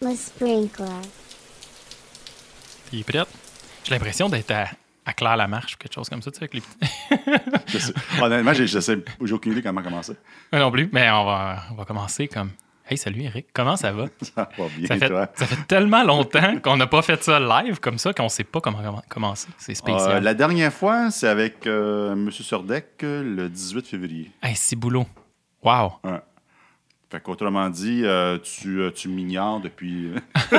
Le sprinkler. Il est prêt. J'ai l'impression d'être à, à Claire Lamarche ou quelque chose comme ça, tu sais, avec les petits- Je sais- Honnêtement, j'ai je sais- j'ai aucune idée comment commencer. Moi non plus, mais on va, on va commencer comme. Hey, salut Eric, comment ça va? Ça va bien, Ça fait, toi? ça fait tellement longtemps qu'on n'a pas fait ça live comme ça qu'on sait pas comment comment- commencer. C'est Euh, spécial. la dernière fois, c'est avec euh, M. Surdec euh, le 18 février. Hey, c'est boulot. Wow. Ouais. Fait qu'autrement dit, euh, tu, euh, tu m'ignores depuis.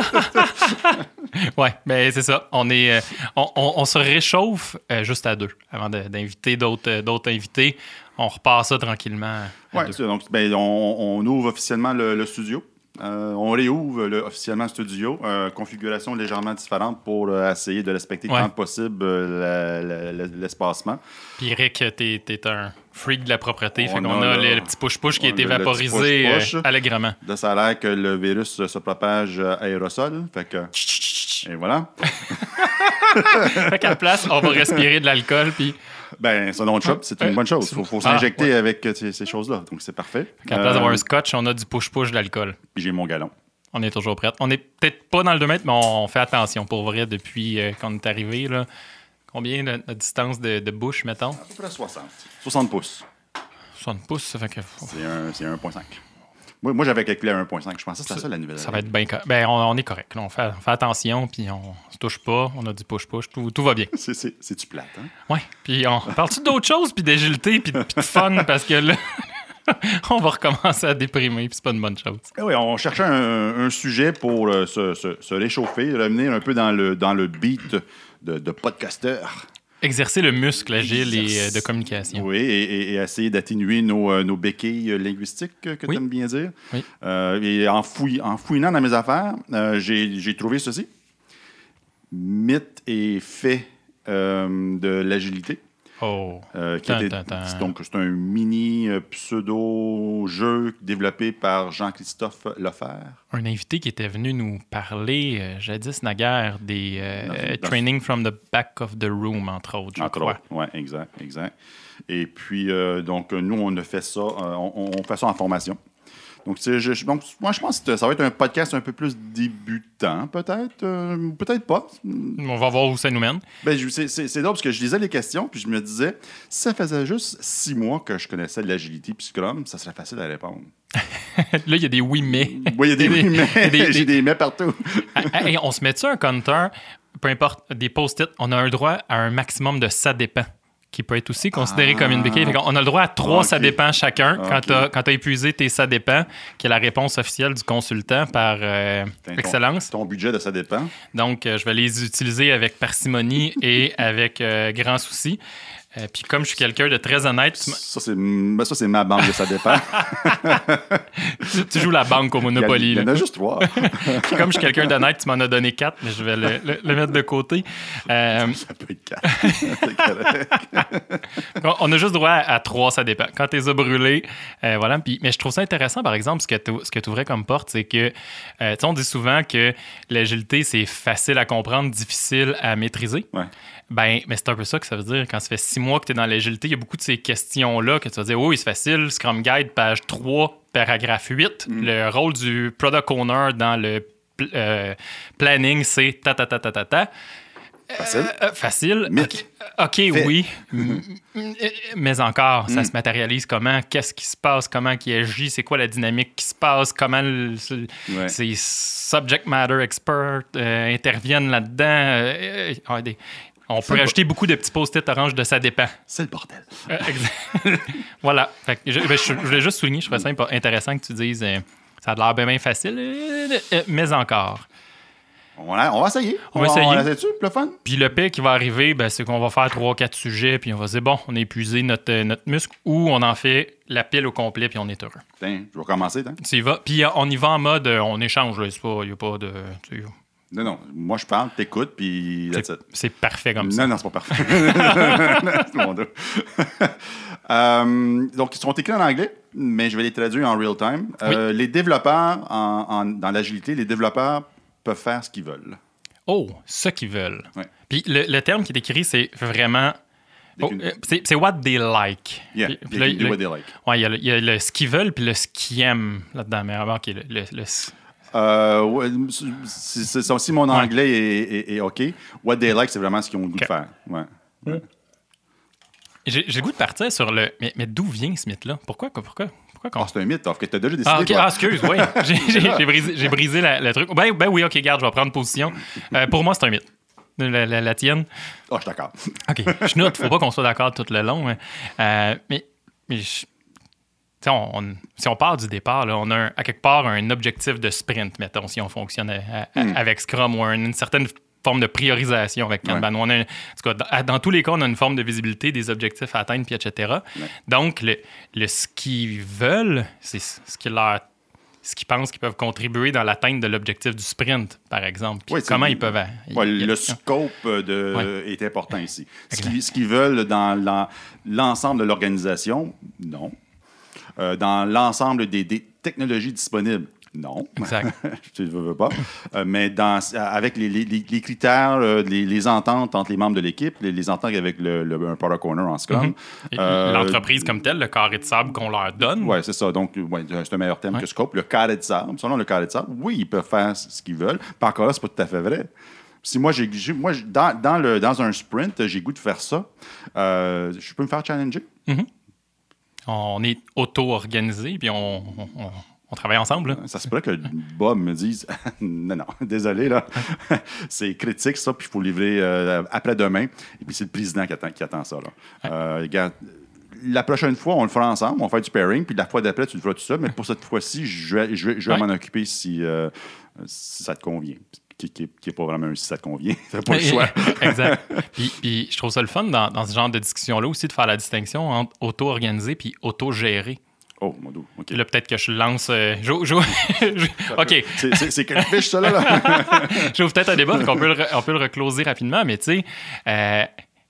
Ouais, mais c'est ça. On, est, euh, on, on- on se réchauffe euh, juste à deux avant de- d'inviter d'autres euh, d'autres invités. On repart ça tranquillement. Ouais, donc, ben, on, on ouvre officiellement le, le studio. Euh, on réouvre le- officiellement le studio. Euh, configuration légèrement différente pour euh, essayer de respecter Ouais. tant que possible l'espacement. Puis Eric, t'es es un freak de la propreté. On fait qu'on a a, le- le, petit push-push qui a été le vaporisé allègrement. Là, ça a l'air que le virus se propage euh, aérosol. Fait que. Et voilà. Fait qu'à la place, on va respirer de l'alcool. Puis Ben, c'est un nom de shop, c'est une bonne chose. Il faut, faut Ah, s'injecter avec euh, ces, ces choses-là. Donc, c'est parfait. qu'à la place d'avoir Euh, un scotch, on a du push-push d'alcool. puis j'ai mon galon. On est toujours prêt. On est peut-être pas dans le 2 mètres, mais on fait attention pour vrai depuis euh, qu'on est arrivé. Là. Combien la, la distance de, de bouche, mettons? À peu près 60. 60 pouces. 60 pouces, ça fait que C'est un- c'est 1,5. Moi, moi j'avais calculé à 1,5. Je pensais que c'était ça, la nouvelle. ça va être bien correct. Ben, on, on est correct. là. On, fait, on fait attention, puis on se touche pas. On a du push-push. Tout, tout va bien. C'est- c'est- C'est-tu plate, hein? Ouais. Puis on parle-tu d'autres choses, puis d'agilité, puis de, puis de fun, parce que là, on va recommencer à déprimer, puis c'est pas une bonne chose. Ah oui, on cherchait un, un sujet pour euh, se, se- se réchauffer, revenir un peu dans le, dans le beat de, de podcasteur. Exercer le muscle agile et euh, de communication. Oui, et, essayer d'atténuer nos, euh, nos béquilles linguistiques que Oui. tu aimes bien dire. Oui. Euh, et en, fouinant dans mes affaires, euh, j'ai j'ai trouvé ceci. Mythe et fait euh, de l'agilité. Oh. Euh, qui était-. Donc, c'est un mini euh, pseudo-jeu développé par Jean-Christophe Lefebvre. Un invité qui était venu nous parler euh, jadis naguère des euh, Dans- dans- training from the back of the room, entre autres, je Entre crois. Oui, exact, exact. Et puis, euh, donc, nous, on a fait ça, on, on fait ça en formation. Donc, je, moi, je pense que ça va être un podcast un peu plus débutant, peut-être. euh, peut-être pas. On va voir où ça nous mène. Ben, c'est c'est- c'est drôle parce que je lisais les questions, puis je me disais, si ça faisait juste six mois que je connaissais l'agilité puis Scrum, ça serait facile à répondre. Là, il y a des oui, mais. Oui, il y a des Des- oui, mais des- j'ai des mais partout. Ah, hey, on se met-tu un counter, peu importe, des post-it, on a un droit à un maximum de ça dépend, qui peut être aussi considéré comme une béquille. Qu'on- on a le droit à trois Ok. ça dépend chacun quand tu as, épuisé tes ça dépend, qui est la réponse officielle du consultant par euh, Ton- excellence. Ton budget de ça dépend. Donc, euh, je vais les utiliser avec parcimonie et avec euh, grand souci. Euh, Puis comme je suis quelqu'un de très honnête, tu, Ça, c'est ben, ma banque ça dépend. tu- tu joues la banque au Monopoly. il y en a juste trois. Puis comme je suis quelqu'un d'honnête, tu m'en as donné quatre, mais je vais le, le- le mettre de côté. Euh, ça peut être quatre. On- on a juste droit à, à trois, ça dépend. Quand tu les as brûlés, euh, voilà. Puis, mais je trouve ça intéressant, par exemple, ce que tu ouvrais comme porte, c'est que, euh, tu sais, on dit souvent que l'agilité, c'est facile à comprendre, difficile à maîtriser. Ouais. Ben, mais c'est un peu ça que ça veut dire. Quand ça fait six mois que tu es dans l'agilité, il y a beaucoup de ces questions-là que tu vas dire, oui, c'est facile, Scrum Guide, page 3, paragraphe 8. Le rôle du product owner dans le pl- euh, planning, c'est ta ta ta ta ta ta. Facile. Euh, facile. Mythe. OK, Fait. oui. M- m- Mais encore, ça se matérialise comment? Qu'est-ce qui se passe? Comment qui agit? C'est quoi la dynamique qui se passe? Comment le- ce- Ouais. ces subject matter experts euh, interviennent là-dedans? Euh, euh, on peut rajouter beaucoup de petits post-it orange de ça dépend. C'est le bordel. Euh, exact. voilà. Fait que je, ben, je- je voulais juste souligner, je trouvais ça intéressant que tu dises euh, ça a l'air bien, bien facile, euh, mais encore. On va, on va essayer. On va essayer. On va essayer dessus, le fun? Puis le pire qui va arriver, ben, c'est qu'on va faire trois, quatre sujets, puis on va se dire, bon, on a épuisé notre, notre muscle, ou on en fait la pile au complet, puis on est heureux. Tiens, je vais commencer. tiens. Tu y vas. Puis on y va en mode, on échange, il n'y a pas de... Non, non. Moi, je parle, t'écoutes, puis that's C'est it. c'est parfait comme ça. Non, non, c'est pas parfait. Euh, donc, ils sont écrits en anglais, mais je vais les traduire en real time. Euh, Les développeurs, en- en- dans l'agilité, les développeurs peuvent faire ce qu'ils veulent. Oh, ce qu'ils veulent. Puis le, le terme qui est écrit, c'est vraiment... Oh, euh, c'est what they like. Yeah, Puis- they do le- what they like. Ouais, il y a le, il y a le ce qu'ils veulent puis le ce qu'ils aiment là-dedans. Mais avant, OK, le- le- Euh, ouais, c'est- mon anglais est OK, what they like, c'est vraiment ce qu'ils ont le goût de faire. Ouais. J'ai j'ai le goût de partir sur le. Mais, mais d'où vient ce mythe-là? Pourquoi? Pourquoi? Pourquoi Ah, c'est un mythe, que tu as déjà décidé. Ah, ok. toi. Ah, excuse, oui. J'ai- brisé, j'ai brisé le truc. Ben, ben oui, ok, garde, je vais prendre position. Euh, pour moi, c'est un mythe. La, la- la tienne. Ah, je suis d'accord. OK. Je note, faut pas qu'on soit d'accord tout le long. hein. Euh, mais mais je- on- on- si on part du départ, là, on a un- à quelque part un objectif de sprint, mettons, si on fonctionne à- à- Hmm. avec Scrum ou un- une certaine forme de priorisation avec Kanban. On a un- en tout cas, dans, tous les cas, on a une forme de visibilité des objectifs à atteindre, puis etc. Donc, le, le- ce qu'ils veulent, c'est ce qui leur ce qu'ils pensent qu'ils peuvent contribuer dans l'atteinte de l'objectif du sprint, par exemple. Oui, comment ils peuvent... Ouais, le scope de, Ouais. est important ici. Ce qu'ils, veulent dans l'en- l'ensemble de l'organisation, non. Euh, dans l'ensemble des, des technologies disponibles, non. Exact. tu ne veux, pas. Euh, mais dans, avec les, les- les- les critères, euh, les, les ententes entre les membres de l'équipe, les, ententes avec le, le- un product owner en Scrum. Euh, L'entreprise comme telle, le carré de sable qu'on leur donne. Oui, c'est ça. Donc, ouais, c'est un meilleur thème Ouais. que scope. Le carré de sable, selon le carré de sable, oui, ils peuvent faire ce qu'ils veulent. Puis encore là, c'est pas tout à fait vrai. Si moi, j'ai, dans, dans, le, dans un sprint, j'ai goût de faire ça, euh, je peux me faire challenger. On est auto-organisé, puis on, on- on- on travaille ensemble. là. Ça se pourrait que Bob me dise Non, non, désolé, là. c'est critique, ça, puis il faut livrer euh, après-demain. Et puis c'est le président qui attend, qui attend ça. Là. Euh, regarde, la prochaine fois, on le fera ensemble, on faire du pairing, puis la fois d'après, tu le feras tout seul. Mais pour cette fois-ci, je vais, je vais, je vais Ouais. m'en occuper si, euh, si ça te convient. Qui n'est pas vraiment un si ça te convient. C'est pas le choix. exact. Puis, puis je trouve ça le fun dans, dans ce genre de discussion-là aussi de faire la distinction entre auto-organisé puis auto-géré. Oh, mon dos. OK. Là, peut-être que je lance. euh, OK. C'est- quelle fiche, ça, là? là? J'ouvre peut-être un débat, donc on peut le, re- on peut le recloser rapidement, mais tu sais, euh,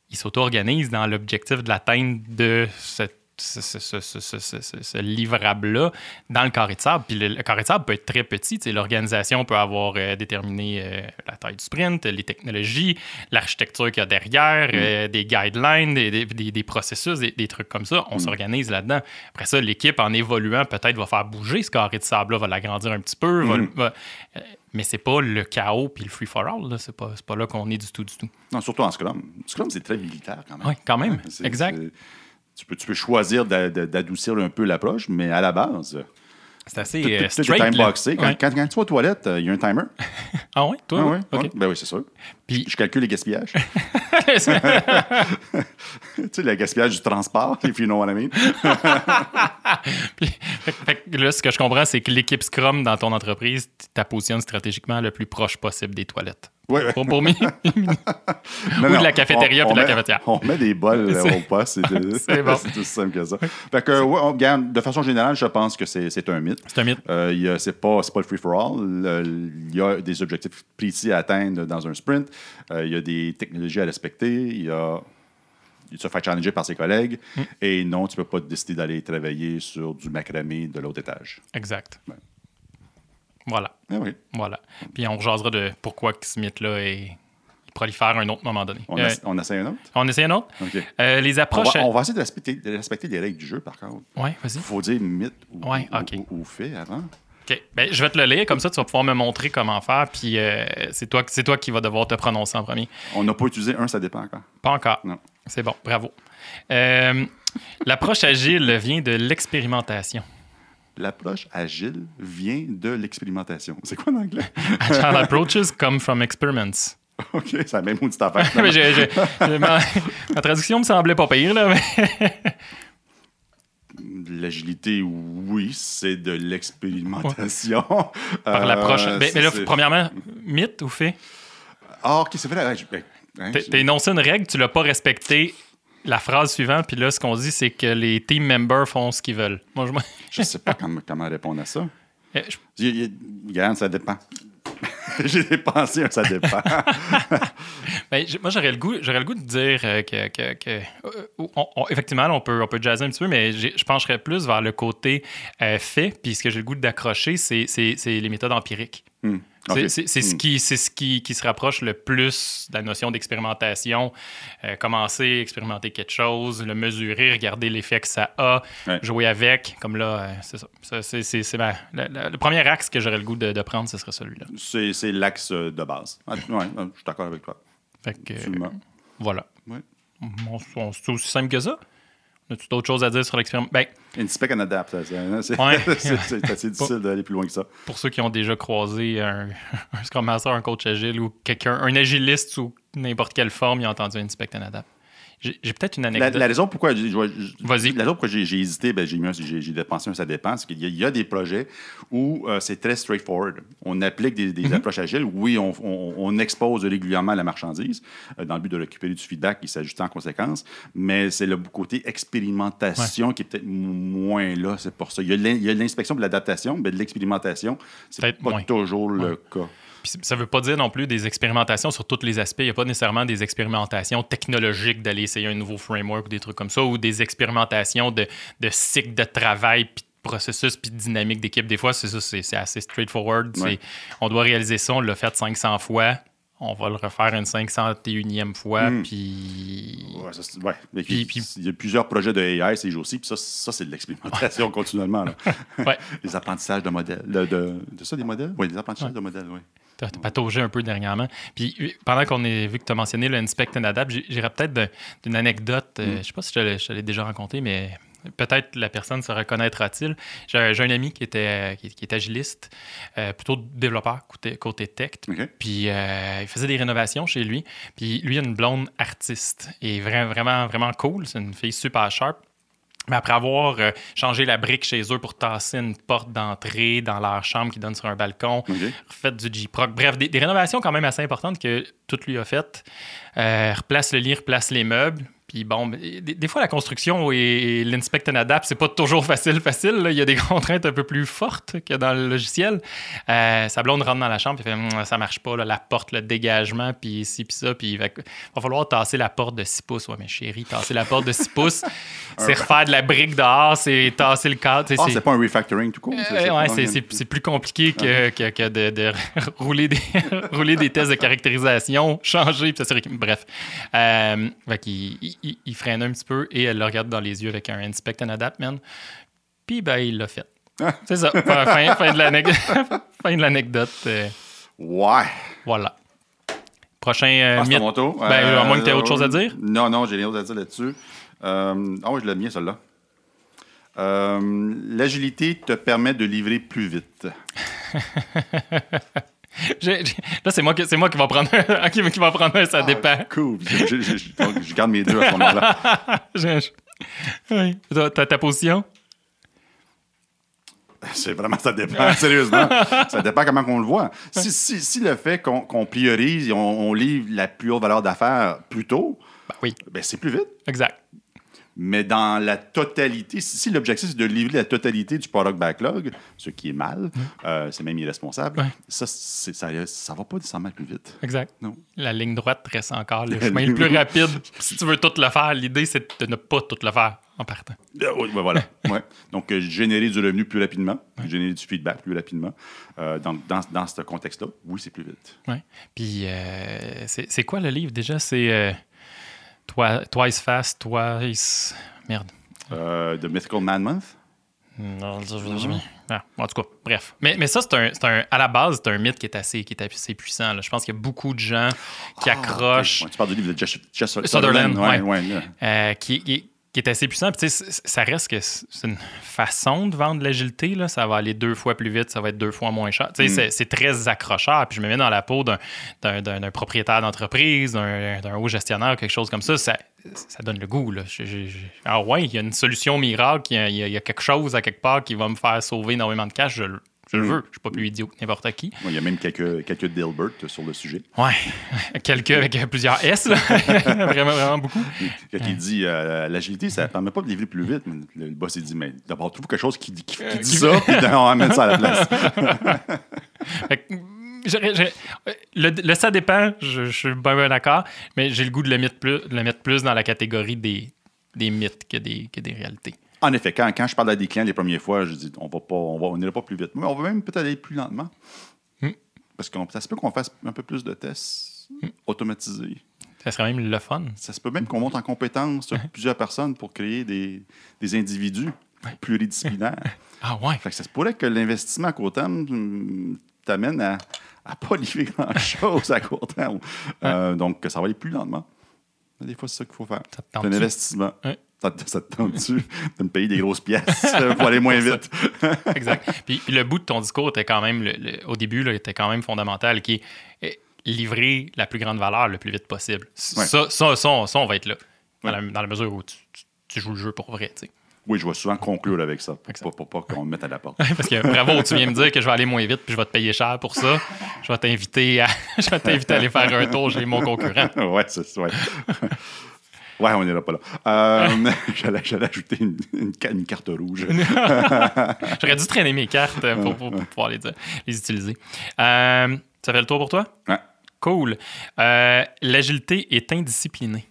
ils s'auto-organisent dans l'objectif de l'atteinte de cette- ce, livrable-là dans le carré de sable. Puis le, le carré de sable peut être très petit. L'organisation peut avoir euh, déterminé euh, la taille du sprint, les technologies, l'architecture qu'il y a derrière, euh, des guidelines, des, des- des- des processus, des, trucs comme ça. On s'organise là-dedans. Après ça, l'équipe, en évoluant, peut-être va faire bouger ce carré de sable-là, va l'agrandir un petit peu, va le- va- euh, mais c'est pas le chaos puis le free-for-all. là. C'est pas, pas là qu'on est du tout, du tout. Non, surtout en Scrum. Scrum, c'est très militaire, quand même. Oui, quand même. Exact. Tu peux, tu peux choisir d'a- d'a- d'adoucir un peu l'approche, mais à la base, C'est assez tout, euh, tout est time-boxé. Quand, Ouais. quand- quand tu vas aux toilettes, euh, il y a un timer. Ah oui, toi? Ah oui? oui, OK. ouais. Ben oui, c'est sûr. Puis- Je, calcule les gaspillages. tu sais, le gaspillage du transport, if you know what I mean. Puis, fait- fait que là, ce que je comprends, c'est que l'équipe Scrum dans ton entreprise, tu la positionnes stratégiquement le plus proche possible des toilettes. Ouais, ouais. Pour, pour Non, Ou de la cafétéria on- puis de la cafetière. On met des bols euh, C'est- au poste. C'est bon. c'est aussi simple que ça. Fait que, ouais, on- regarde, de façon générale, je pense que c'est un mythe. C'est un mythe. Euh, c'est pas, pas le free-for-all. Le- Il y a des objectifs précis à atteindre dans un sprint. Euh, il y a des technologies à respecter. Il y a. Se fait challenger par ses collègues. Mm. Et non, tu peux pas décider d'aller travailler sur du macramé de l'autre étage. Exact. Voilà. Ah oui. Voilà. Puis on jasera de pourquoi ce mythe-là est prolifère à un autre moment donné. On, Euh, on essaie un autre? on essaie un autre? Euh, les On approches. va, on va essayer de respecter, de respecter les règles du jeu, par contre. Ouais, vas-y. Il faut dire mythe ou, Ouais, ou- OK. ou- ou fait avant. OK. Ben, je vais te le lire, comme ça tu vas pouvoir me montrer comment faire, puis euh, c'est toi, toi qui vas devoir te prononcer en premier. On n'a pas utilisé un, ça dépend encore. Pas encore. Non. C'est bon, bravo. Euh, L'approche agile vient de l'expérimentation. L'approche agile vient de l'expérimentation. C'est quoi en anglais? Agile approaches come from experiments. OK, c'est la même maudite affaire. Ma, ma traduction me semblait pas pire, là. mais- L'agilité, oui, c'est de l'expérimentation. par l'approche. Euh, mais, mais là, premièrement, mythe ou fait? Ah, OK, c'est vrai. ben, hein, T'as énoncé une règle, tu l'as pas respectée. La phrase suivante, puis là, ce qu'on dit, c'est que les team members font ce qu'ils veulent. Moi, je, Je sais pas comment, comment répondre à ça. Euh, je- Regarde, ça dépend. J'ai dépensé un ça dépend. Ben, moi, j'aurais le goût, j'aurais le goût de dire euh, que, que- que- euh, on- on- effectivement, on peut, on peut jazzer un petit peu, mais je pencherais plus vers le côté euh, fait. Puis ce que j'ai le goût d'accrocher, c'est, c'est- c'est les méthodes empiriques. Hmm. C'est ce, Hmm. qui, c'est ce qui, qui se rapproche le plus de la notion d'expérimentation. Euh, commencer, expérimenter quelque chose, le mesurer, regarder l'effet que ça a, Ouais. jouer avec. Comme là, euh, c'est ça. C'est- le, le- premier axe que j'aurais le goût de, de prendre, ce serait celui-là. C'est l'axe de base. Ah, ouais, je suis d'accord avec toi. Fait que, euh, Absolument. voilà. Ouais. C'est aussi simple que ça. As-tu d'autres choses à dire sur l'expérimentation? Ben, Inspect and adapt. ça, C'est Ouais. assez difficile d'aller plus loin que ça. pour ceux qui ont déjà croisé un, un Scrum Master, un coach agile ou quelqu'un, un agiliste sous n'importe quelle forme, ils ont entendu Inspect and Adapt. J'ai peut-être une anecdote. la raison pourquoi j'ai- je vais- je- Vas-y. La raison pourquoi j'ai j'ai hésité, ben, j'ai dépensé un ça dépend, c'est qu'il y, a- il y a des projets où euh, c'est très straightforward. On applique des, Mhm. des approches agiles. Oui, on, on- on expose régulièrement la marchandise euh, dans le but de récupérer du feedback et s'ajuster en conséquence, mais c'est le côté expérimentation qui est peut-être moins là. C'est pour ça. Il y a l'inspection de l'adaptation, mais de l'expérimentation, c'est pas moins. toujours le cas. Puis ça veut pas dire non plus des expérimentations sur tous les aspects. Il n'y a pas nécessairement des expérimentations technologiques d'aller essayer un nouveau framework ou des trucs comme ça, ou des expérimentations de, de cycle de travail, puis de processus, puis de dynamique d'équipe. Des fois, c'est ça, c'est assez straightforward. Ouais. On doit réaliser ça, on l'a fait 500 fois. On va le refaire une 501e fois, Mm. puis... Ouais, ouais. Mais Puis- il y a plusieurs projets de AI ces jours-ci, puis ça, ça c'est de l'expérimentation continuellement. Ouais. Les apprentissages de modèles. De, de, de ça, des modèles? Oui, des apprentissages de modèles, oui. T'as t'as pataugé un peu dernièrement. Puis euh, pendant qu'on est vu que tu as mentionné le Inspect and Adapt, j'irais peut-être d'une anecdote. euh, Je sais pas si je te l'ai déjà raconté, mais peut-être la personne se reconnaîtra-t-il. J'ai j'ai un ami qui était, qui, qui est agiliste, euh, plutôt développeur côté, côté tech. Puis euh, il faisait des rénovations chez lui. Puis lui, il a une blonde artiste. Et vra- vraiment, vraiment cool. C'est une fille super sharp. Mais après avoir euh, changé la brique chez eux pour tasser une porte d'entrée dans leur chambre qui donne sur un balcon, OK. refait du J-Proc. Bref, des, des rénovations quand même assez importantes que tout lui a faites. Replace le lit, replace les meubles. Puis bon, des, des fois, la construction et, et l'inspect and adapt, c'est pas toujours facile, facile. là. Il y a des contraintes un peu plus fortes que dans le logiciel. Euh, sa blonde rentre dans la chambre et fait Hum, ça marche pas, là, la porte, le dégagement, puis ci, puis ça. Puis il va, va falloir tasser la porte de 6 pouces. Ouais, mais chérie, tasser la porte de 6 pouces, c'est refaire de la brique dehors, c'est tasser le cadre. Ah, c'est- c'est pas un refactoring tout court? euh, ouais, c'est- plus compliqué que, que- que de, de rouler, des, rouler des tests de caractérisation, changer, puis s'assurer Bref. Euh, fait il, il- il freine un petit peu et elle le regarde dans les yeux avec un Inspect and Adapt, man. Puis, ben, il l'a fait. Ah. C'est ça. Fin, de l'anecdote. euh, Ouais. voilà. Prochain euh, Ah, mythe. mon tour. Ben, à moins que t'aies autre chose à dire. Non, non, j'ai rien d'autre à dire là-dessus. Euh, ah oui, je l'aime bien, celle-là. Euh, L'agilité te permet de livrer plus vite. Là, c'est moi, qui- c'est moi qui va prendre un, qui, qui va prendre un, ça dépend. Ah, cool. Je, garde mes deux à ce moment-là. Oui. T'as t'as ta position? C'est vraiment, ça dépend, sérieusement. Ça dépend comment on le voit. Si, si, si le fait qu'on qu'on priorise et on, on livre la plus haute valeur d'affaires plus tôt, Ben oui, ben c'est plus vite. exact. Mais dans la totalité, si, si l'objectif c'est de livrer la totalité du product backlog, ce qui est mal, euh, c'est même irresponsable, Ouais. ça, ça, ça va pas nécessairement plus vite. Exact. Non. La ligne droite reste encore le chemin le plus rapide. Si tu veux tout le faire, l'idée, c'est de ne pas tout le faire en partant. Euh, oui, ben voilà. Ouais. Donc, euh, générer du revenu plus rapidement, générer du feedback plus rapidement. Euh, dans, dans, dans ce contexte-là, oui, c'est plus vite. Ouais. Puis, c'est c'est quoi le livre déjà? C'est Twi- Twice Fast, Twice. Merde. Euh, The Mythical Man Month? Non, je- je- je- Ah, en tout cas, bref. Mais, mais ça, c'est un, à la base, c'est un mythe qui est assez, qui est assez puissant. là. Je pense qu'il y a beaucoup de gens qui accrochent. Ah, Ouais, tu parles du livre de Jess, Jess Sutherland, ouais. ouais, euh, qui, qui- qui est assez puissant. Puis, tu sais, c- ça reste que c'est une façon de vendre l'agilité. là. Ça va aller deux fois plus vite, ça va être deux fois moins cher. Sais, c'est- c'est très accrocheur. Puis je me mets dans la peau d'un- d'un d'un- d'un propriétaire d'entreprise, d'un d'un haut gestionnaire, quelque chose comme ça. Ça, ça donne le goût. Là. Je- je- je- Ah ouais, il y a une solution miracle, il y, a, il y a- quelque chose à quelque part qui va me faire sauver énormément de cash. Je, je le Mm. veux. Je suis pas plus idiot que n'importe qui. Il y a même quelques, quelques Dilbert sur le sujet. Ouais, quelques avec plusieurs S, là. vraiment, vraiment beaucoup. Quand il dit euh, l'agilité, ça ne permet pas de livrer plus vite. Mais le, boss, il dit mais d'abord, trouve quelque chose qui, dit- qui, qui dit ça, puis on amène ça à la place. Fait que, le, le ça dépend, je, je suis bien, bien d'accord, mais j'ai le goût de le mettre plus, de le mettre plus dans la catégorie des, des mythes que des, que des réalités. En effet, quand, quand je parle à des clients les premières fois, je dis on va pas, on va, on n'ira pas plus vite. Mais on va même peut-être aller plus lentement. Hmm. Parce que ça se peut qu'on fasse un peu plus de tests automatisés. Ça serait même le fun. Ça se peut même qu'on monte en compétence sur plusieurs personnes pour créer des, des individus pluridisciplinaires. Ah ouais. Fait que ça se pourrait que l'investissement à court terme hum, t'amène à, à pas livrer grand-chose à court terme. Euh, donc, ça va aller plus lentement. Des fois, c'est ça qu'il faut faire. C'est un investissement. Ouais. Ça, te- ça te tente-tu de me payer des grosses pièces euh, pour aller moins vite? Exact. Puis, puis le bout de ton discours était quand même, le- le- au début, là, était quand même fondamental, qui est eh, livrer la plus grande valeur le plus vite possible. Ouais. Ça, ça, ça, on, ça, on va être là. Dans, Ouais. la, dans la mesure où tu, tu- tu joues le jeu pour vrai. Oui, je vais souvent conclure avec ça, pour, pour- pas qu'on me mette à la porte. Parce que bravo, tu viens me dire que je vais aller moins vite puis je vais te payer cher pour ça. Je vais t'inviter à, je vais t'inviter à aller faire un tour chez mon concurrent. ouais, c'est ça. Ouais. Ouais, on là pas là. Euh, j'allais, j'allais ajouter une, une ca- une carte rouge. J'aurais dû traîner mes cartes pour, pour- pour pouvoir les, les utiliser. Euh, ça fait le tour pour toi? Ouais. Cool. Euh, L'agilité est indisciplinée.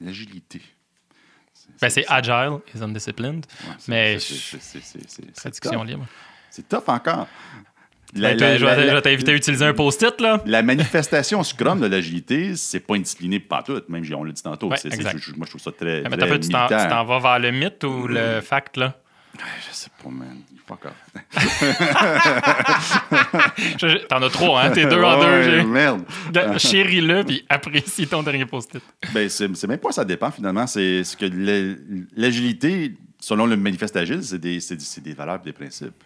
L'agilité. Ben, c'est agile is undisciplined. Ouais, c'est- mais c'est- c'est- c'est- c'est- c'est- c'est Traduction libre. C'est tough encore. La- je vais la- je vais t'inviter à utiliser un post-it, là. La manifestation Scrum de l'agilité, c'est pas indiscipliné pas tout, même on l'a dit tantôt. Ouais, C'est- moi, je trouve ça très, Mais très tu t'en vas vers le mythe ou le fact, là? Je sais pas, man. Fuck off. T'en as trois, hein? T'es deux en deux. Merde. De- Chéris-le, puis apprécie ton dernier post-it. Ben, c'est même pas ça dépend finalement. C'est ce que la- l'agilité, selon le manifeste agile, c'est des, c'est des- c'est des valeurs et des principes.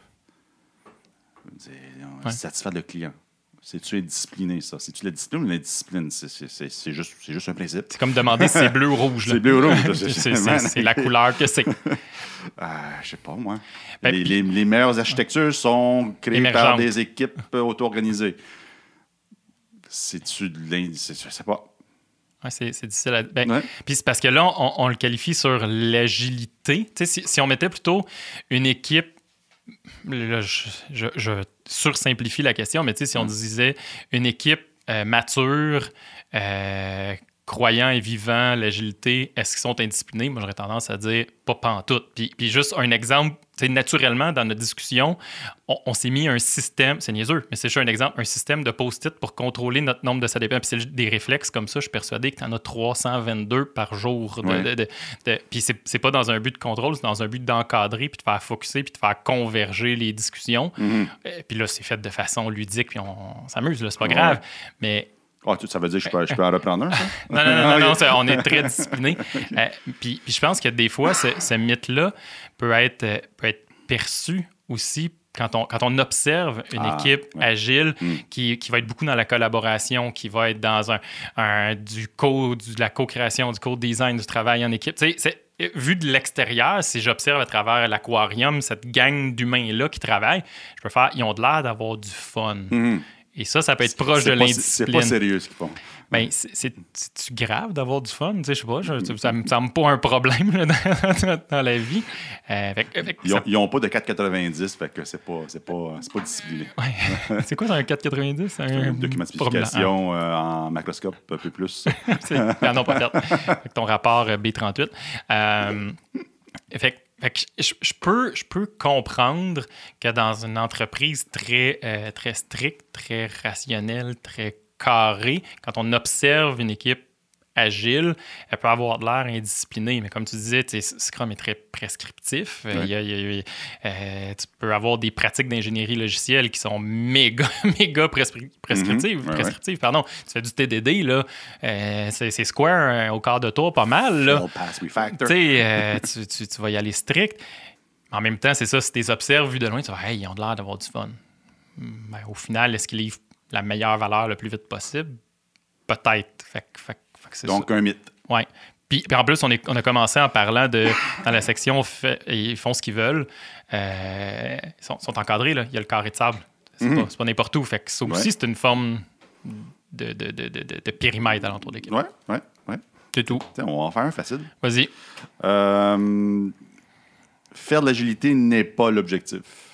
Ouais. satisfaire le client. C'est-tu indiscipliné, ça? C'est-tu la discipline ou l'indiscipline? C'est- C'est juste, c'est juste un principe. C'est comme demander si c'est bleu ou rouge. là. C'est bleu ou rouge, C'est- la couleur que c'est. Ah, je sais pas, moi. Ben, les, les- les meilleures architectures sont créées par des équipes euh, auto-organisées. C'est-tu de c'est- Je sais pas. Ouais, c'est c'est difficile à. ben, Ouais. Puis c'est parce que là, on, on le qualifie sur l'agilité. Tu sais, si, si on mettait plutôt une équipe. Là, je, je- je sursimplifie la question, mais tu sais, si on disait une équipe euh, mature, euh, croyant et vivant l'agilité, est-ce qu'ils sont indisciplinés? Moi, j'aurais tendance à dire pas pantoute. Puis, puis juste un exemple, naturellement, dans notre discussion, on, on s'est mis un système, c'est niaiseux, mais c'est juste un exemple, un système de post-it pour contrôler notre nombre de SADP. Puis c'est des réflexes comme ça, je suis persuadé que tu en as 322 par jour. de- Ouais. de- de- de- puis c'est c'est pas dans un but de contrôle, c'est dans un but d'encadrer, puis de faire focuser, puis de faire converger les discussions. Mhm. Euh, puis là, c'est fait de façon ludique, puis on, on s'amuse, là, c'est pas Ouais. grave. Mais Tu- ça veut dire que je peux, je peux en reprendre un, ça? non, non, non, non, on est très discipliné. Euh, puis, puis je pense que des fois, ce, ce mythe-là peut être, euh, peut être perçu aussi quand on, quand on observe une Ah, équipe ouais. agile Mm. qui, qui va être beaucoup dans la collaboration, qui va être dans un, un- du co, du- de la co-création, du co-design, du travail en équipe. Tu sais, c'est- vu de l'extérieur, si j'observe à travers l'aquarium cette gang d'humains-là qui travaillent, je peux faire, ils ont de l'air d'avoir du fun. Mhm. Et ça, ça peut être proche de C'est pas- C'est l'indiscipline. pas sérieux ce qu'ils font. Ben, c'est- c'est- c'est-tu grave d'avoir du fun? Tu sais, je sais pas, je- ça me semble pas un problème là, dans, dans la vie. Euh, fait Ils ça- ont, ils ont pas de 4,90, fait que c'est pas, c'est pas, c'est pas discipliné. ouais. c'est quoi, c'est un 490? Un Une documentification euh, en macroscope un peu plus. C'est- en ont pas ton rapport euh, B38. Euh, fait, que- je peux comprendre que dans une entreprise très, euh, très stricte, très rationnelle, très carrée, quand on observe une équipe agile, elle peut avoir de l'air indisciplinée. Mais comme tu disais, Scrum est très prescriptif. Ouais. il y a- il y a- euh, tu peux avoir des pratiques d'ingénierie logicielle qui sont méga, méga prescri- prescriptives. Mhm. Prescriptives, pardon. Tu fais du TDD, là, euh, c'est Square euh, au quart de tour, pas mal. Là. Pass. Tu euh, tu, vas y aller strict. En même temps, c'est ça, si tu les observes vu de loin, tu vas hey, ils ont l'air d'avoir du fun. Ben, au final, est-ce qu'ils livrent la meilleure valeur le plus vite possible? Peut-être. Fait Donc, un mythe. ça. Ouais. Puis, puis en plus, on, est- on a commencé en parlant de. Dans la section, fait- ils font ce qu'ils veulent. Euh, ils sont, sont encadrés, là. Il y a le carré de sable. C'est Mhm. pas, n'importe où. Fait que ça aussi, Ouais. c'est une forme de, de, de, de, périmètre alentour de l'équipe. Ouais, ouais, ouais. C'est tout. Tiens, on va en faire un facile. Vas-y. Euh, faire de l'agilité n'est pas l'objectif.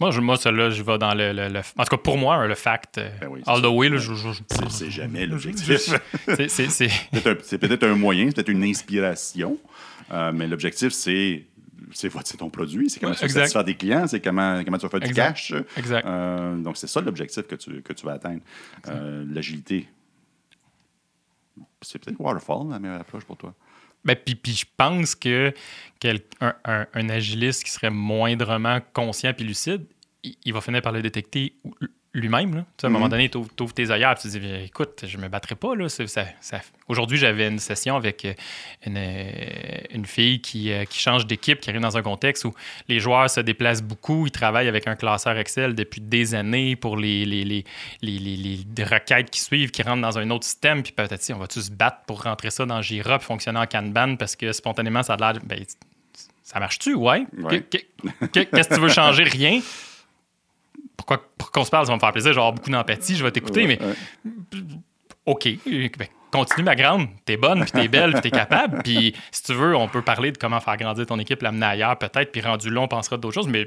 Moi, je, moi celle-là, je vais dans le, le- le- En tout cas, pour moi, le fact. euh, Ben oui, all the way, là, je, je- je- C'est- C'est jamais l'objectif. c'est- c'est- c'est- Peut-être un- C'est peut-être un moyen, c'est peut-être une inspiration, euh, mais l'objectif, c'est c'est ton produit, c'est comment tu vas exact. satisfaire des clients, c'est comment, comment tu vas faire du Exact. cash. Exact. Euh, donc, c'est ça l'objectif que tu, que tu vas atteindre. Euh, L'agilité. C'est peut-être Waterfall, la meilleure approche pour toi. Ben, puis, puis je pense que un- un agiliste qui serait moindrement conscient puis lucide, il, il va finir par le détecter lui-même. là. Tu sais, à un moment Mhm. donné, tu ouvres tes œillères et tu te dis Écoute, je me battrai pas. Là. C'est- Ça, ça- Aujourd'hui, j'avais une session avec euh, une, euh, une fille qui, euh, qui change d'équipe, qui arrive dans un contexte où les joueurs se déplacent beaucoup. Ils travaillent avec un classeur Excel depuis des années pour les, les, les, les, les- requêtes qui suivent, qui rentrent dans un autre système. Puis peut-être, si on va-tu se battre pour rentrer ça dans Jira puis fonctionner en Kanban parce que spontanément, ça a l'air. Ben, ça marche-tu? Ouais. Ouais. Que- que- que- Qu'est-ce que tu veux changer? Rien. Qu'on se parle, ça va me faire plaisir. Avoir beaucoup d'empathie, je vais t'écouter, mais. OK, ben, continue, ma grande. T'es bonne, puis t'es belle, puis t'es capable. Puis si tu veux, on peut parler de comment faire grandir ton équipe, l'amener ailleurs peut-être, puis rendu là, on pensera d'autres choses. Mais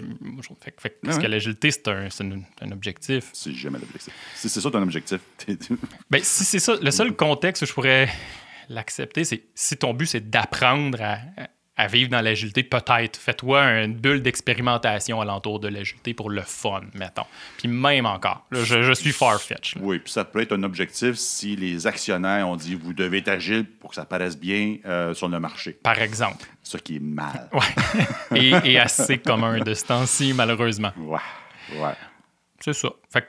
fait, fait, est-ce ouais. que l'agilité, c'est un, c'est un- un objectif? C'est jamais l'objectif. Si c'est ça ton objectif, Ben, si c'est ça, le seul contexte où je pourrais l'accepter, c'est si ton but, c'est d'apprendre à, à vivre dans l'agilité, peut-être. Fais-toi une bulle d'expérimentation alentour de l'agilité pour le fun, mettons. Puis même encore, là, je, je suis far-fetch. là. Oui, puis ça peut être un objectif si les actionnaires ont dit vous devez être agile pour que ça paraisse bien euh, sur le marché. Par exemple. Ce qui est mal. Ouais. et, et assez commun de ce temps-ci, malheureusement. Ouais. Ouais. C'est ça. Fait que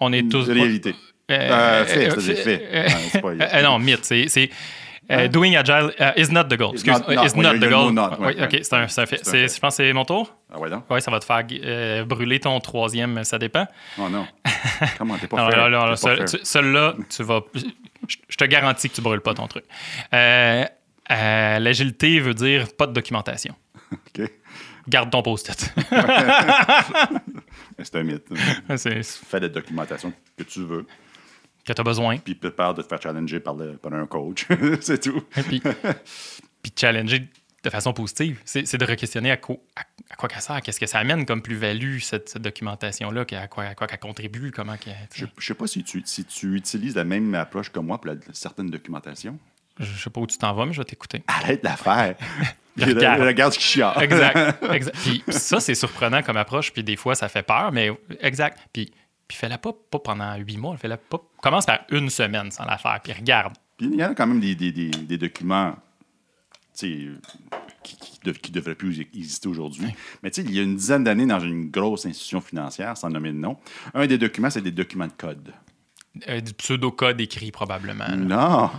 on est tous. Réalité. Euh, Euh, fait, euh, c'est-à-dire fait. euh, Ouais, c'est euh, euh, non, mythe. C'est. Euh, doing agile uh, is not the goal. Is Excuse, not- non, is not the goal. not, Oui, ok, c'est un, fait. Je pense que c'est mon tour. Ah ouais, donc? Oui, ça va te faire euh, brûler ton troisième, ça dépend. Oh non. Comment t'es pas fair? Celui-là, tu vas. Je je te garantis que tu brûles pas ton truc. Euh, euh, L'agilité veut dire pas de documentation. OK. Garde ton post-it. C'est un mythe. Fais la documentation que tu veux, que tu as besoin. puis prépare de te faire challenger par, le- par un coach. c'est tout. Puis, puis challenger de façon positive. C'est de re-questionner à, quoi- à, à quoi qu'elle sert, qu'est-ce que ça amène comme plus-value, cette, cette documentation-là, à quoi, à quoi qu'elle contribue, comment. Je ne sais pas si tu, si tu utilises la même approche que moi pour la, certaines documentations. Je sais pas où tu t'en vas, mais je vais t'écouter. Arrête de la faire. Regarde. Regarde ce qui chiale. Exact. exact. Puis ça, c'est surprenant comme approche, puis des fois, ça fait peur, mais exact. Puis, puis fais-la pas, pas pendant huit mois, fais-la pas. Commence par une semaine sans la faire, puis regarde. Puis il y en a quand même des, des, des, des documents qui, qui devraient plus exister aujourd'hui. Mais il y a une dizaine d'années, dans une grosse institution financière, sans nommer de nom, un des documents, c'est des documents de code. Euh, du pseudo-code écrit probablement. là. Non,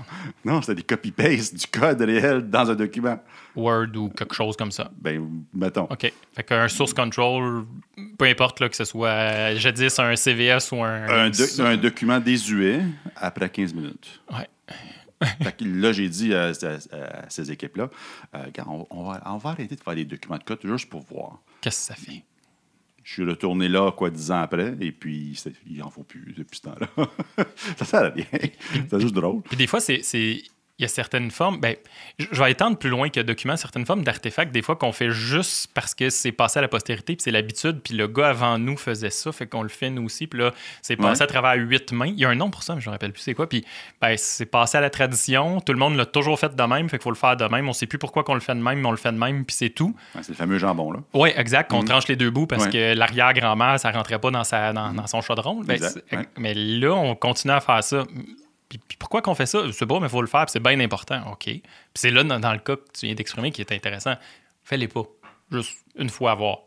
non, c'était des copy-paste du code réel dans un document. Word ou quelque chose comme ça. Ben, mettons. OK. Fait qu'un source control, peu importe là, que ce soit jadis un CVS ou un. Un, do- un document désuet après 15 minutes. Ouais. Fait que là, j'ai dit à, à- à ces équipes-là, euh, Regarde, on, on va, on va arrêter de faire des documents de code juste pour voir. Qu'est-ce que ça fait? Je suis retourné là, quoi, dix ans après, et puis il n'en faut plus depuis ce temps-là. ça sert à rien. C'est juste drôle. Puis des fois, c'est. Il y a certaines formes, ben, je vais étendre plus loin que document, certaines formes d'artefacts, des fois qu'on fait juste parce que c'est passé à la postérité, puis c'est l'habitude, puis le gars avant nous faisait ça, fait qu'on le fait nous aussi, puis là, c'est passé Ouais. à travers huit mains. Il y a un nom pour ça, mais je ne me rappelle plus c'est quoi, puis ben, c'est passé à la tradition, tout le monde l'a toujours fait de même, fait qu'il faut le faire de même. On sait plus pourquoi qu'on le fait de même, mais on le fait de même, puis c'est tout. Ouais, c'est le fameux jambon, là. Oui, exact, qu'on tranche les deux bouts parce Ouais. que l'arrière-grand-mère, ça rentrait pas dans, sa, dans, dans son chaudron. Ben. Mais là, on continue à faire ça. Puis, puis pourquoi qu'on fait ça? Je sais pas, mais il faut le faire, puis c'est bien important. OK. Puis c'est là, dans, dans le cas que tu viens d'exprimer, qui est intéressant. Fais-les pas. Juste une fois à voir.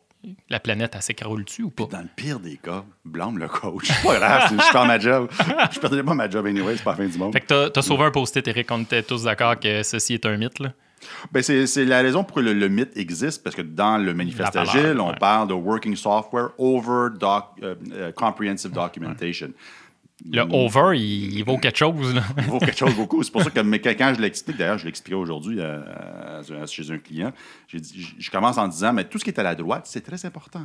La planète, elle s'écroule-tu ou pas? Dans le pire des cas, blâme le coach. C'est pas grave, je perds ma job. Je perdrais pas ma job anyway, c'est pas la fin du monde. Fait que t'as- t'as sauvé un post-it, Eric. On était tous d'accord que ceci est un mythe, là. Ben, c'est c'est la raison pour que le, le mythe existe, parce que dans le manifeste agile, on ouais. parle de working software over doc, euh, euh, comprehensive documentation. Le over, il, il vaut quelque chose, là. Il vaut quelque chose beaucoup. C'est pour ça que mais quand je l'explique, d'ailleurs, je l'expliquais aujourd'hui euh, à- chez un client, dit- je commence en disant, mais tout ce qui est à la droite, c'est très important.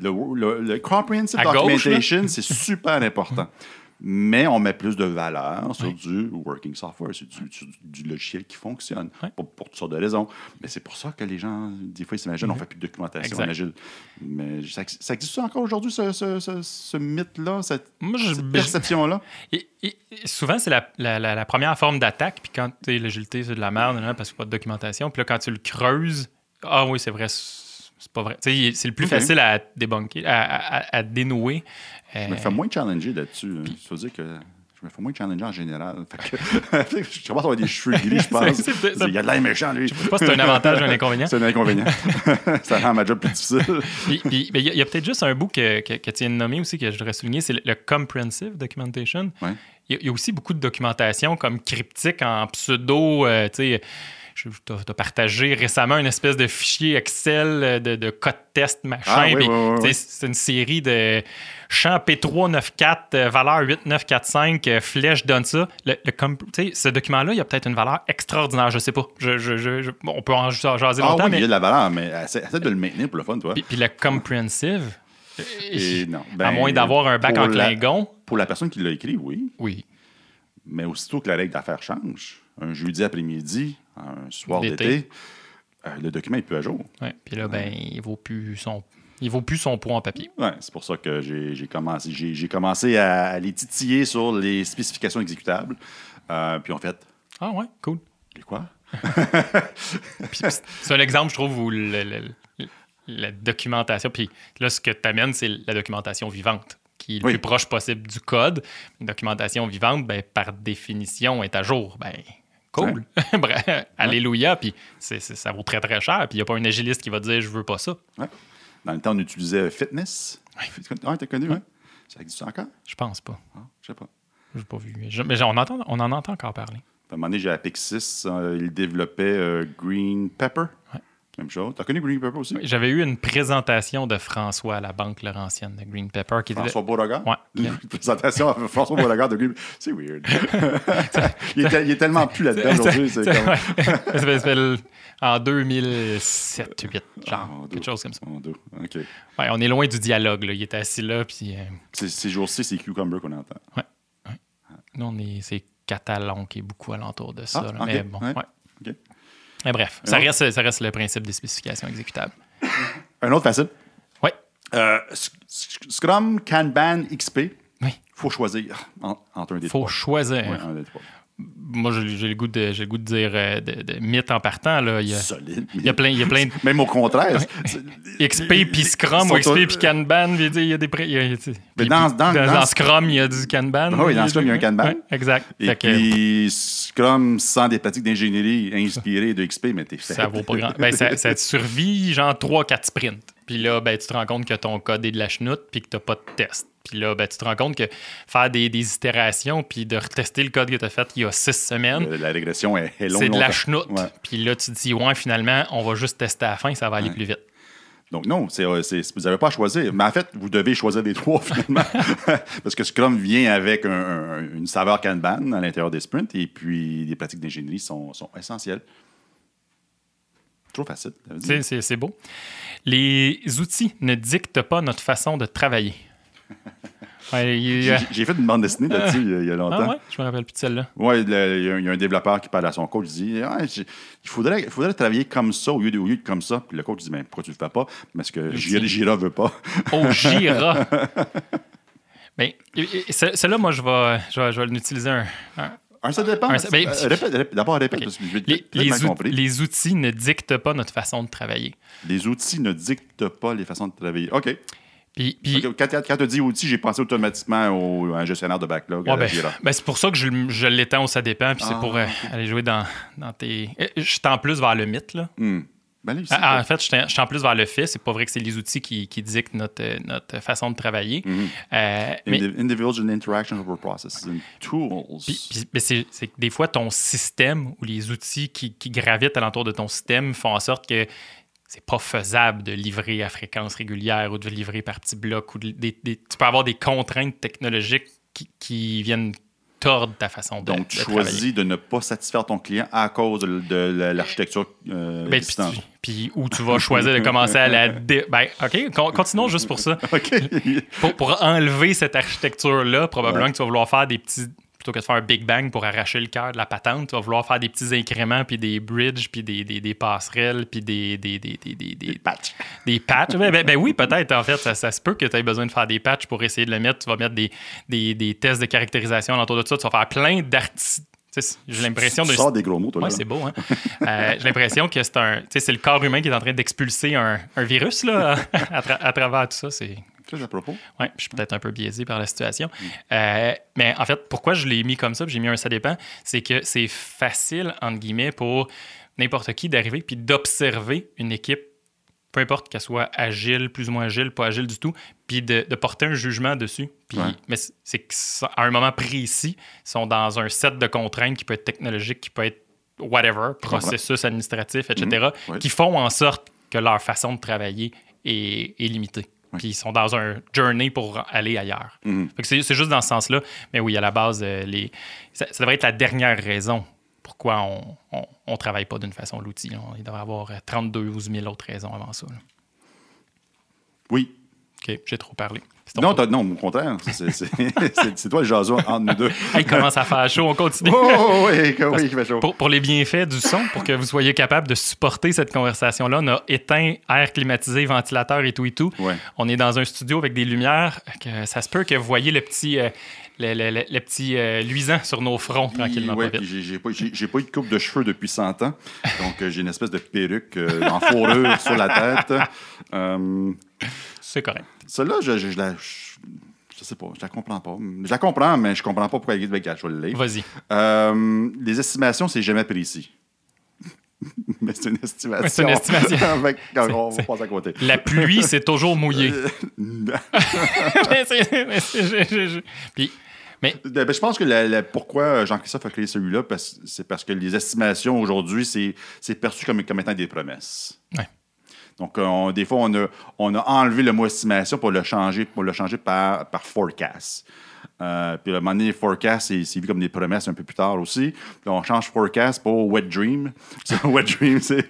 Le, le- le comprehensive À documentation, c'est super important. Mais on met plus de valeur sur du working software, sur du, sur du logiciel qui fonctionne, pour, pour toutes sortes de raisons. Mais c'est pour ça que les gens, des fois, ils s'imaginent, on ne fait plus de documentation Exact. Mais ça, ça existe encore aujourd'hui, ce, ce- ce- ce mythe-là, cette, perception-là? Et, et- et souvent, c'est la, la- la- la première forme d'attaque. Puis quand tu sais, l'agilité, c'est de la merde, parce qu'il n'y a pas de documentation. Puis là, quand tu le creuses, Ah oui, c'est vrai. C'est pas vrai. C'est le plus facile à débunker, à, à- à dénouer. Euh, Je me fais moins challenger là-dessus. hein. Ça veut dire que je me fais moins challenger en général. Fait que, je commence à avoir des cheveux gris, je pense. Il y a de l'air méchant, lui. Je sais pas si c'est un avantage ou un inconvénient. C'est un inconvénient. ça rend ma job plus difficile. Il y a, peut-être juste un bout que, que, que tu viens de nommer aussi que je voudrais souligner, c'est le, le comprehensive documentation. Ouais. Il, y a, il y a aussi beaucoup de documentation comme cryptique en pseudo, euh, tu sais. Je t'ai partagé récemment une espèce de fichier Excel euh, de, de code test, machin. Ah, oui, oui, oui. C'est une série de champs P394, euh, valeur 8945, euh, flèche donne ça. Le, ce document-là, il y a peut-être une valeur extraordinaire, je sais pas. Je, je- je- je- on peut en jaser Ah longtemps, mais il y a de la valeur, mais essaie, de le maintenir pour le fun, toi. puis, puis le comprehensive, Et non. à Ben, moins d'avoir un bac en Klingon, Pour la personne qui l'a écrit, oui. oui. Mais aussitôt que la règle d'affaires change, un jeudi après-midi, un soir D'été. euh, le document est plus à jour. Ouais. Puis là, ben, il vaut plus son, il vaut plus son poids en papier. Ouais, c'est pour ça que j'ai commencé, j'ai commencé à, à les titiller sur les spécifications exécutables. Euh, puis en fait, Ah ouais, cool. les quoi? C'est un exemple, je trouve, où le- le- le- la documentation, puis là, ce que tu amènes, c'est la documentation vivante, qui est le Oui. plus proche possible du code. Une documentation vivante, ben, par définition, est à jour. Ben, cool. Bref, Alléluia. Puis c'est- c'est- ça vaut très, très cher. Puis il n'y a pas un agiliste qui va dire je veux pas ça. Ouais. Dans le temps, on utilisait Fitness. Ouais, t'as connu, hein? Ça existe encore? Je pense pas. Ah, je sais pas. Je n'ai pas vu. Je- mais on, entend, on en entend encore parler. À un moment donné, j'ai à Pixis, euh, ils développaient euh, Green Pepper. Ouais. Même chose. T'as connu Green Pepper aussi? J'avais eu une présentation de François à la Banque Laurentienne de Green Pepper qui était. François Beauregard? Ouais. Une présentation à François Beauregard de Green C'est weird. il, est, tel- il est tellement plus là-dedans aujourd'hui. C'est comme... Ouais. En 2007, 8, genre, Oh, quelque chose comme ça. Oh, deux. OK. Ouais, on est loin du dialogue. Là. Il était assis là, puis euh, C'est- Ces jours-ci, c'est Cucumber qu'on entend. nous, on est, c'est Catalan qui est beaucoup alentour de ça. Ah, là. Mais bon, ouais. ouais. Mais bref, ça reste, ça reste le principe des spécifications exécutables. Un autre facile. Ouais. Euh, Sc- Sc- Scrum, Kanban, XP. Oui. faut choisir en- entre un des faut trois. choisir. Ouais, un des trois. Moi, j'ai le goût de, j'ai le goût de dire euh, de, de mythe en partant. Là. Il, y a, Solide. il y a plein, il y a plein de Même au contraire. XP puis Scrum ou XP puis Kanban. Il y a des. il y a-. Mais dans- dans- dans- Scrum, il y a du Kanban. Ah oui, dans Scrum, il y a un Kanban. Exact. Et que puis, Scrum sans des pratiques d'ingénierie inspirées de XP, mais t'es fait. ça vaut pas grand. Ben, ça, ça survit genre 3-4 sprints. Puis là, ben, tu te rends compte que ton code est de la chenoute puis que tu pas de test. Puis là, ben, tu te rends compte que faire des, des itérations puis de retester le code que tu as fait il y a 6 semaines, Euh, La régression est, est longue. c'est de la chenoute. Ouais. Puis là, tu te dis, ouais, finalement, on va juste tester à la fin, ça va aller plus vite. Donc, non, c'est, euh, vous n'avez pas à choisir. Mais en fait, vous devez choisir les trois, finalement. Parce que Scrum vient avec un- un- une saveur Kanban à l'intérieur des sprints et puis les pratiques d'ingénierie sont, sont essentielles. Trop facile. C'est- beau. Les outils ne dictent pas notre façon de travailler. Ouais, J'ai, fait une bande dessinée là-dessus il y a- Ah longtemps. ouais, je me rappelle plus de celle-là. Le- il y, a un- il y a un développeur qui parle à son coach, il dit il faudrait, il faudrait travailler comme ça au lieu de, au lieu de comme ça. Puis le coach dit Mais pourquoi tu le fais pas Parce que Gira, Gira veut pas. Oh. Ben, et- ce- celle-là, moi, je vais, je vais, je vais l'utiliser un, un- Un, ça dépend. Ben, Euh, d'abord, répète, Ok. parce que je vais les, les, out- les outils ne dictent pas notre façon de travailler. Les outils ne dictent pas les façons de travailler. OK. Puis, Quand, quand, tu dis outils, j'ai pensé automatiquement au, à un gestionnaire de backlog. ouais, la ben, ben, c'est pour ça que je, je l'étends au ça dépend, puis c'est Ah, pour euh, aller jouer dans, dans tes. Euh, Je tends plus vers le mythe, là. Hmm. Ben Ah, en fait, je je tends plus vers le fait. C'est pas vrai que c'est les outils qui, qui dictent notre, euh, notre façon de travailler. Mhm. Euh, mais Indi- Individual interaction over processes and tools. Puis, c'est c'est que des fois, ton système ou les outils qui, qui gravitent alentour de ton système font en sorte que c'est pas faisable de livrer à fréquence régulière ou de livrer par petits blocs. Ou de- des- des- tu peux avoir des contraintes technologiques qui, qui viennent ta façon de, Donc, tu de travailler. choisis de ne pas satisfaire ton client à cause de, de la- l'architecture euh, Ben, puis, où tu vas choisir de commencer à la... dé- Ben, OK, con- continuons juste pour ça. OK. Pour, pour enlever cette architecture-là, probablement que tu vas vouloir faire des petits. Plutôt que de faire un Big Bang pour arracher le cœur de la patente, tu vas vouloir faire des petits incréments, puis des bridges, puis des, des, des passerelles, puis des, des, des, des, des, des- Patch. des patchs. Ben, ben- ben oui, peut-être, en fait. Ça, ça se peut que tu aies besoin de faire des patchs pour essayer de le mettre. Tu vas mettre des, des, des tests de caractérisation autour de ça. Tu vas faire plein d'arti- J'ai l'impression de. Tu sors des gros mots, toi. Oui, c'est beau. Hein? Euh, J'ai l'impression que c'est un, tu sais, c'est le corps humain qui est en train d'expulser un, un virus là, à, tra- à travers tout ça. C'est Très à propos? Ouais, je suis peut-être un peu biaisé par la situation. Euh, mais en fait, pourquoi je l'ai mis comme ça, j'ai mis un ça dépend, c'est que c'est facile, entre guillemets, pour n'importe qui d'arriver puis d'observer une équipe, peu importe qu'elle soit agile, plus ou moins agile, pas agile du tout, puis de, de porter un jugement dessus. Puis, Ouais. Mais c'est- qu'à un moment précis, ils sont dans un set de contraintes qui peut être technologique, qui peut être whatever, processus administratif, etc., ouais. qui font en sorte que leur façon de travailler est, est limitée. Puis ils sont dans un journey pour aller ailleurs. Mhm. Que C'est juste dans ce sens-là. Mais oui, à la base, euh, les... ça, ça devrait être la dernière raison pourquoi on ne travaille pas d'une façon l'outil. Il devrait y avoir euh, 32 ou 000 autres raisons avant ça. là. Oui. OK, j'ai trop parlé. Non, non, au contraire. C'est- toi le jason entre nous deux. Il commence à faire chaud, on continue. Oh, oh, oui, que- oui, il fait chaud. Pour, pour les bienfaits du son, pour que vous soyez capable de supporter cette conversation-là, on a éteint air climatisé, ventilateur et tout et tout. Ouais. On est dans un studio avec des lumières. Que ça se peut que vous voyez le petit, euh, le, le- le- le petit euh, luisant sur nos fronts tranquillement. J'ai pas, j'ai- j'ai pas eu de coupe de cheveux depuis 100 ans. Donc, euh, j'ai une espèce de perruque euh, en fourrure sur la tête. C'est correct. Celle-là, je, je, je la. Je, je sais pas, je la comprends pas. Je la comprends, mais je comprends pas pourquoi elle est avec je vais le lire. Vas-y. Euh, les estimations, c'est jamais précis. mais c'est une estimation. C'est une estimation. On C'est- va passer à côté. La pluie, c'est toujours mouillé. Mais c'est- je- je- je- Puis, mais Ben, je pense que la- la- pourquoi Jean-Christophe a créé celui-là, c'est parce que les estimations aujourd'hui, c'est c'est perçu comme, comme étant des promesses. Ouais. Donc, euh, on- des fois, on a, on a enlevé le mot estimation pour le changer, pour le changer par, par forecast. Euh, puis, à un moment donné, forecast, c'est vu comme des promesses un peu plus tard aussi. Puis, on change forecast pour wet dream. Wet dream, c'est.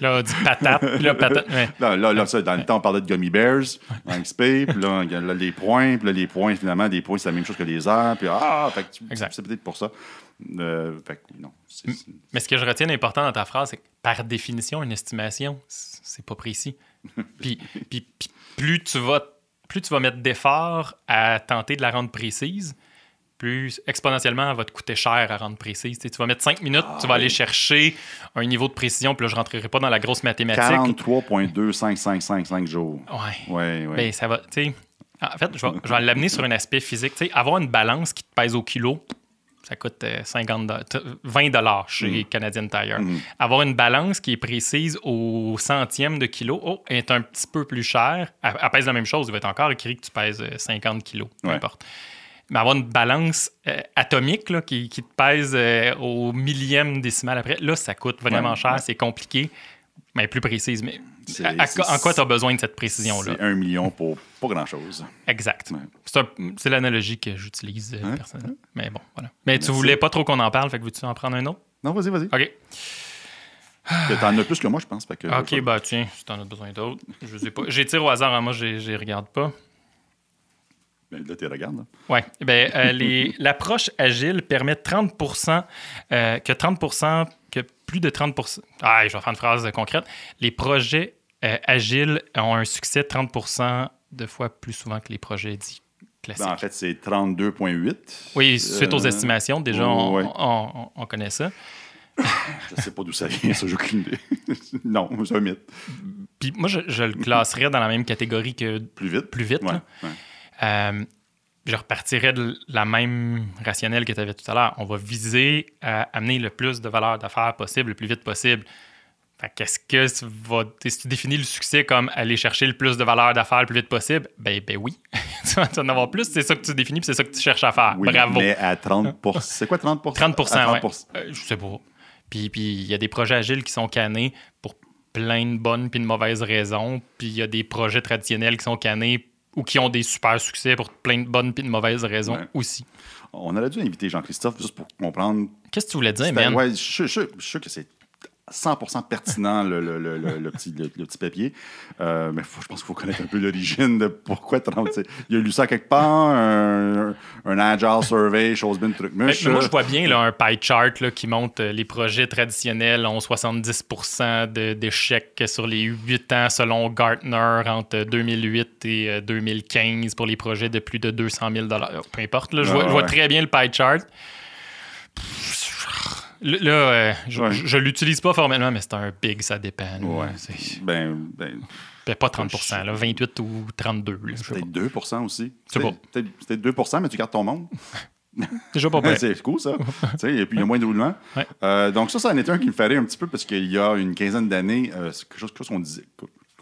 là, on dit patate. Puis là, patate. ouais. Là, là, là, ça, dans le temps, on parlait de gummy bears dans XP, puis là, les points, puis là, les points, finalement, des points, c'est la même chose que les heures, puis ah, fait que tu- Exact. c'est peut-être pour ça. Euh, fait que, non, Mais ce que je retiens d'important dans ta phrase, c'est que par définition, une estimation, c'est pas précis. puis, puis- puis plus tu vas plus tu vas mettre d'efforts à tenter de la rendre précise, plus exponentiellement elle va te coûter cher à rendre précise. Tu, vas mettre 5 minutes, tu vas aller chercher un niveau de précision, puis là, je rentrerai pas dans la grosse mathématique. 43,25555 jours. Ouais. Ouais, ouais. Ben, ça va. En fait, je vais, je vais l'amener sur un aspect physique. Avoir une balance qui te pèse au kilo, ça coûte euh, 50 do- t- 20 dollars chez Canadian Tire. Mhm. Avoir une balance qui est précise au centième de kilo oh, est un petit peu plus cher. Elle, elle pèse la même chose. Il va être encore écrit que tu pèses euh, 50 kilos, peu Ouais. importe. Mais avoir une balance euh, atomique là, qui, qui te pèse euh, au millième décimal après, là, ça coûte vraiment Ouais, cher. ouais. C'est compliqué, mais plus précise. Mais à- à- en quoi tu as besoin de cette précision-là? C'est un million pour pas grand-chose. Exact. Ouais. C'est l'analogie que j'utilise euh, personnellement. Mais bon, voilà. Mais tu voulais pas trop qu'on en parle, fait que veux-tu en prendre un autre? Non, vas-y, vas-y. OK. T'en as plus que moi, je pense. Fait que, OK, bah tiens, si t'en as besoin d'autres. Je sais pas. J'ai tiré au hasard, hein, moi, je les regarde pas. Ben, là, tu regardes. Ouais. Ben, euh, l'approche agile permet 30% euh, que 30% que plus de 30% Ah, je vais faire une phrase concrète. Les projets euh, agiles ont un succès 30% de fois plus souvent que les projets dits classiques. Ben, en fait, c'est 32,8. oui, suite aux Euh, estimations, déjà, on, ouais. on- on- on connaît ça. Je sais pas d'où ça vient, ça, j'ai aucune idée. non, c'est un mythe. Puis moi, je, je le classerais dans la même catégorie que Plus vite? plus vite. Ouais, là. ouais. Euh, je repartirais de la même rationnelle que tu avais tout à l'heure. On va viser à amener le plus de valeur d'affaires possible, le plus vite possible. Qu'est-ce que tu vas. t'sais, Si tu définis le succès comme aller chercher le plus de valeur d'affaires le plus vite possible, ben, ben oui. tu vas en avoir plus, c'est ça que tu définis, c'est ça que tu cherches à faire. Oui, Bravo. Mais à 30 C'est quoi 30% 30 À ouais. Euh, Je sais pas. Puis puis il y a des projets agiles qui sont cannés pour plein de bonnes puis de mauvaises raisons. Puis il y a des projets traditionnels qui sont cannés ou qui ont des super succès pour plein de bonnes puis de mauvaises raisons Ouais. aussi. On aurait dû inviter Jean-Christophe juste pour comprendre. Qu'est-ce que tu voulais dire, man? ouais, je, je- je- je suis sûr que c'est 100% pertinent, le, le- le- le- petit, petit papier. Euh, mais faut- je pense qu'il faut connaître un peu l'origine de pourquoi 30. c'est- Il a lu ça quelque part, un, un Agile Survey, chose bien, truc Mais- muche. mais moi, je vois bien là, un pie chart là, qui montre euh, les projets traditionnels ont 70 de- d'échecs sur les 8 ans selon Gartner entre 2008 et euh, 2015 pour les projets de plus de 200 000 Peu importe, là, je, vois, Ah, je vois très bien le pie chart. Là, là, euh, je, Ouais. je- je l'utilise pas formellement, mais c'est un big, ça dépend. là. Ouais. Ben, ben ben, pas 30 là, 28 ou 32. là, je sais peut-être 2 aussi. Peut-être peut-être 2 mais tu gardes ton monde. Déjà pas prêt. c'est cool, ça. Et puis, il y a moins de roulement. Ouais. Euh, donc, ça, ça en était un qui me rire un petit peu parce qu'il y a une quinzaine d'années, euh, c'est quelque chose, qu'on disait,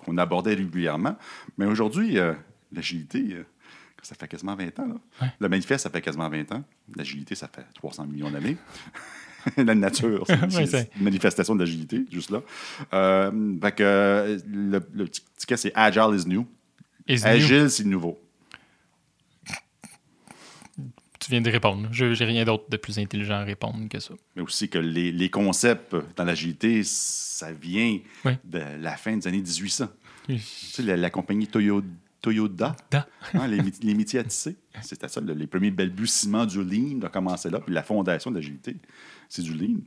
qu'on abordait régulièrement. Mais aujourd'hui, euh, l'agilité, ça fait quasiment 20 ans. là. Le manifeste, ça fait quasiment 20 ans. L'agilité, ça fait 300 millions d'années. La nature, c'est c'est- une manifestation d'agilité, juste là. Euh, fait que le, le petit ticket, c'est Agile is new. Agile, c'est nouveau. Tu viens de répondre. Je j'ai rien d'autre de plus intelligent à répondre que ça. mais aussi que les, les concepts dans l'agilité, ça vient Oui. de la fin des années 1800. Oui. Tu sais, la, la compagnie Toyo- Toyota, hein, les, métiers à tisser, c'était ça, le- les premiers balbutiements du lean ont commencé là, puis la fondation de l'agilité, c'est du lean.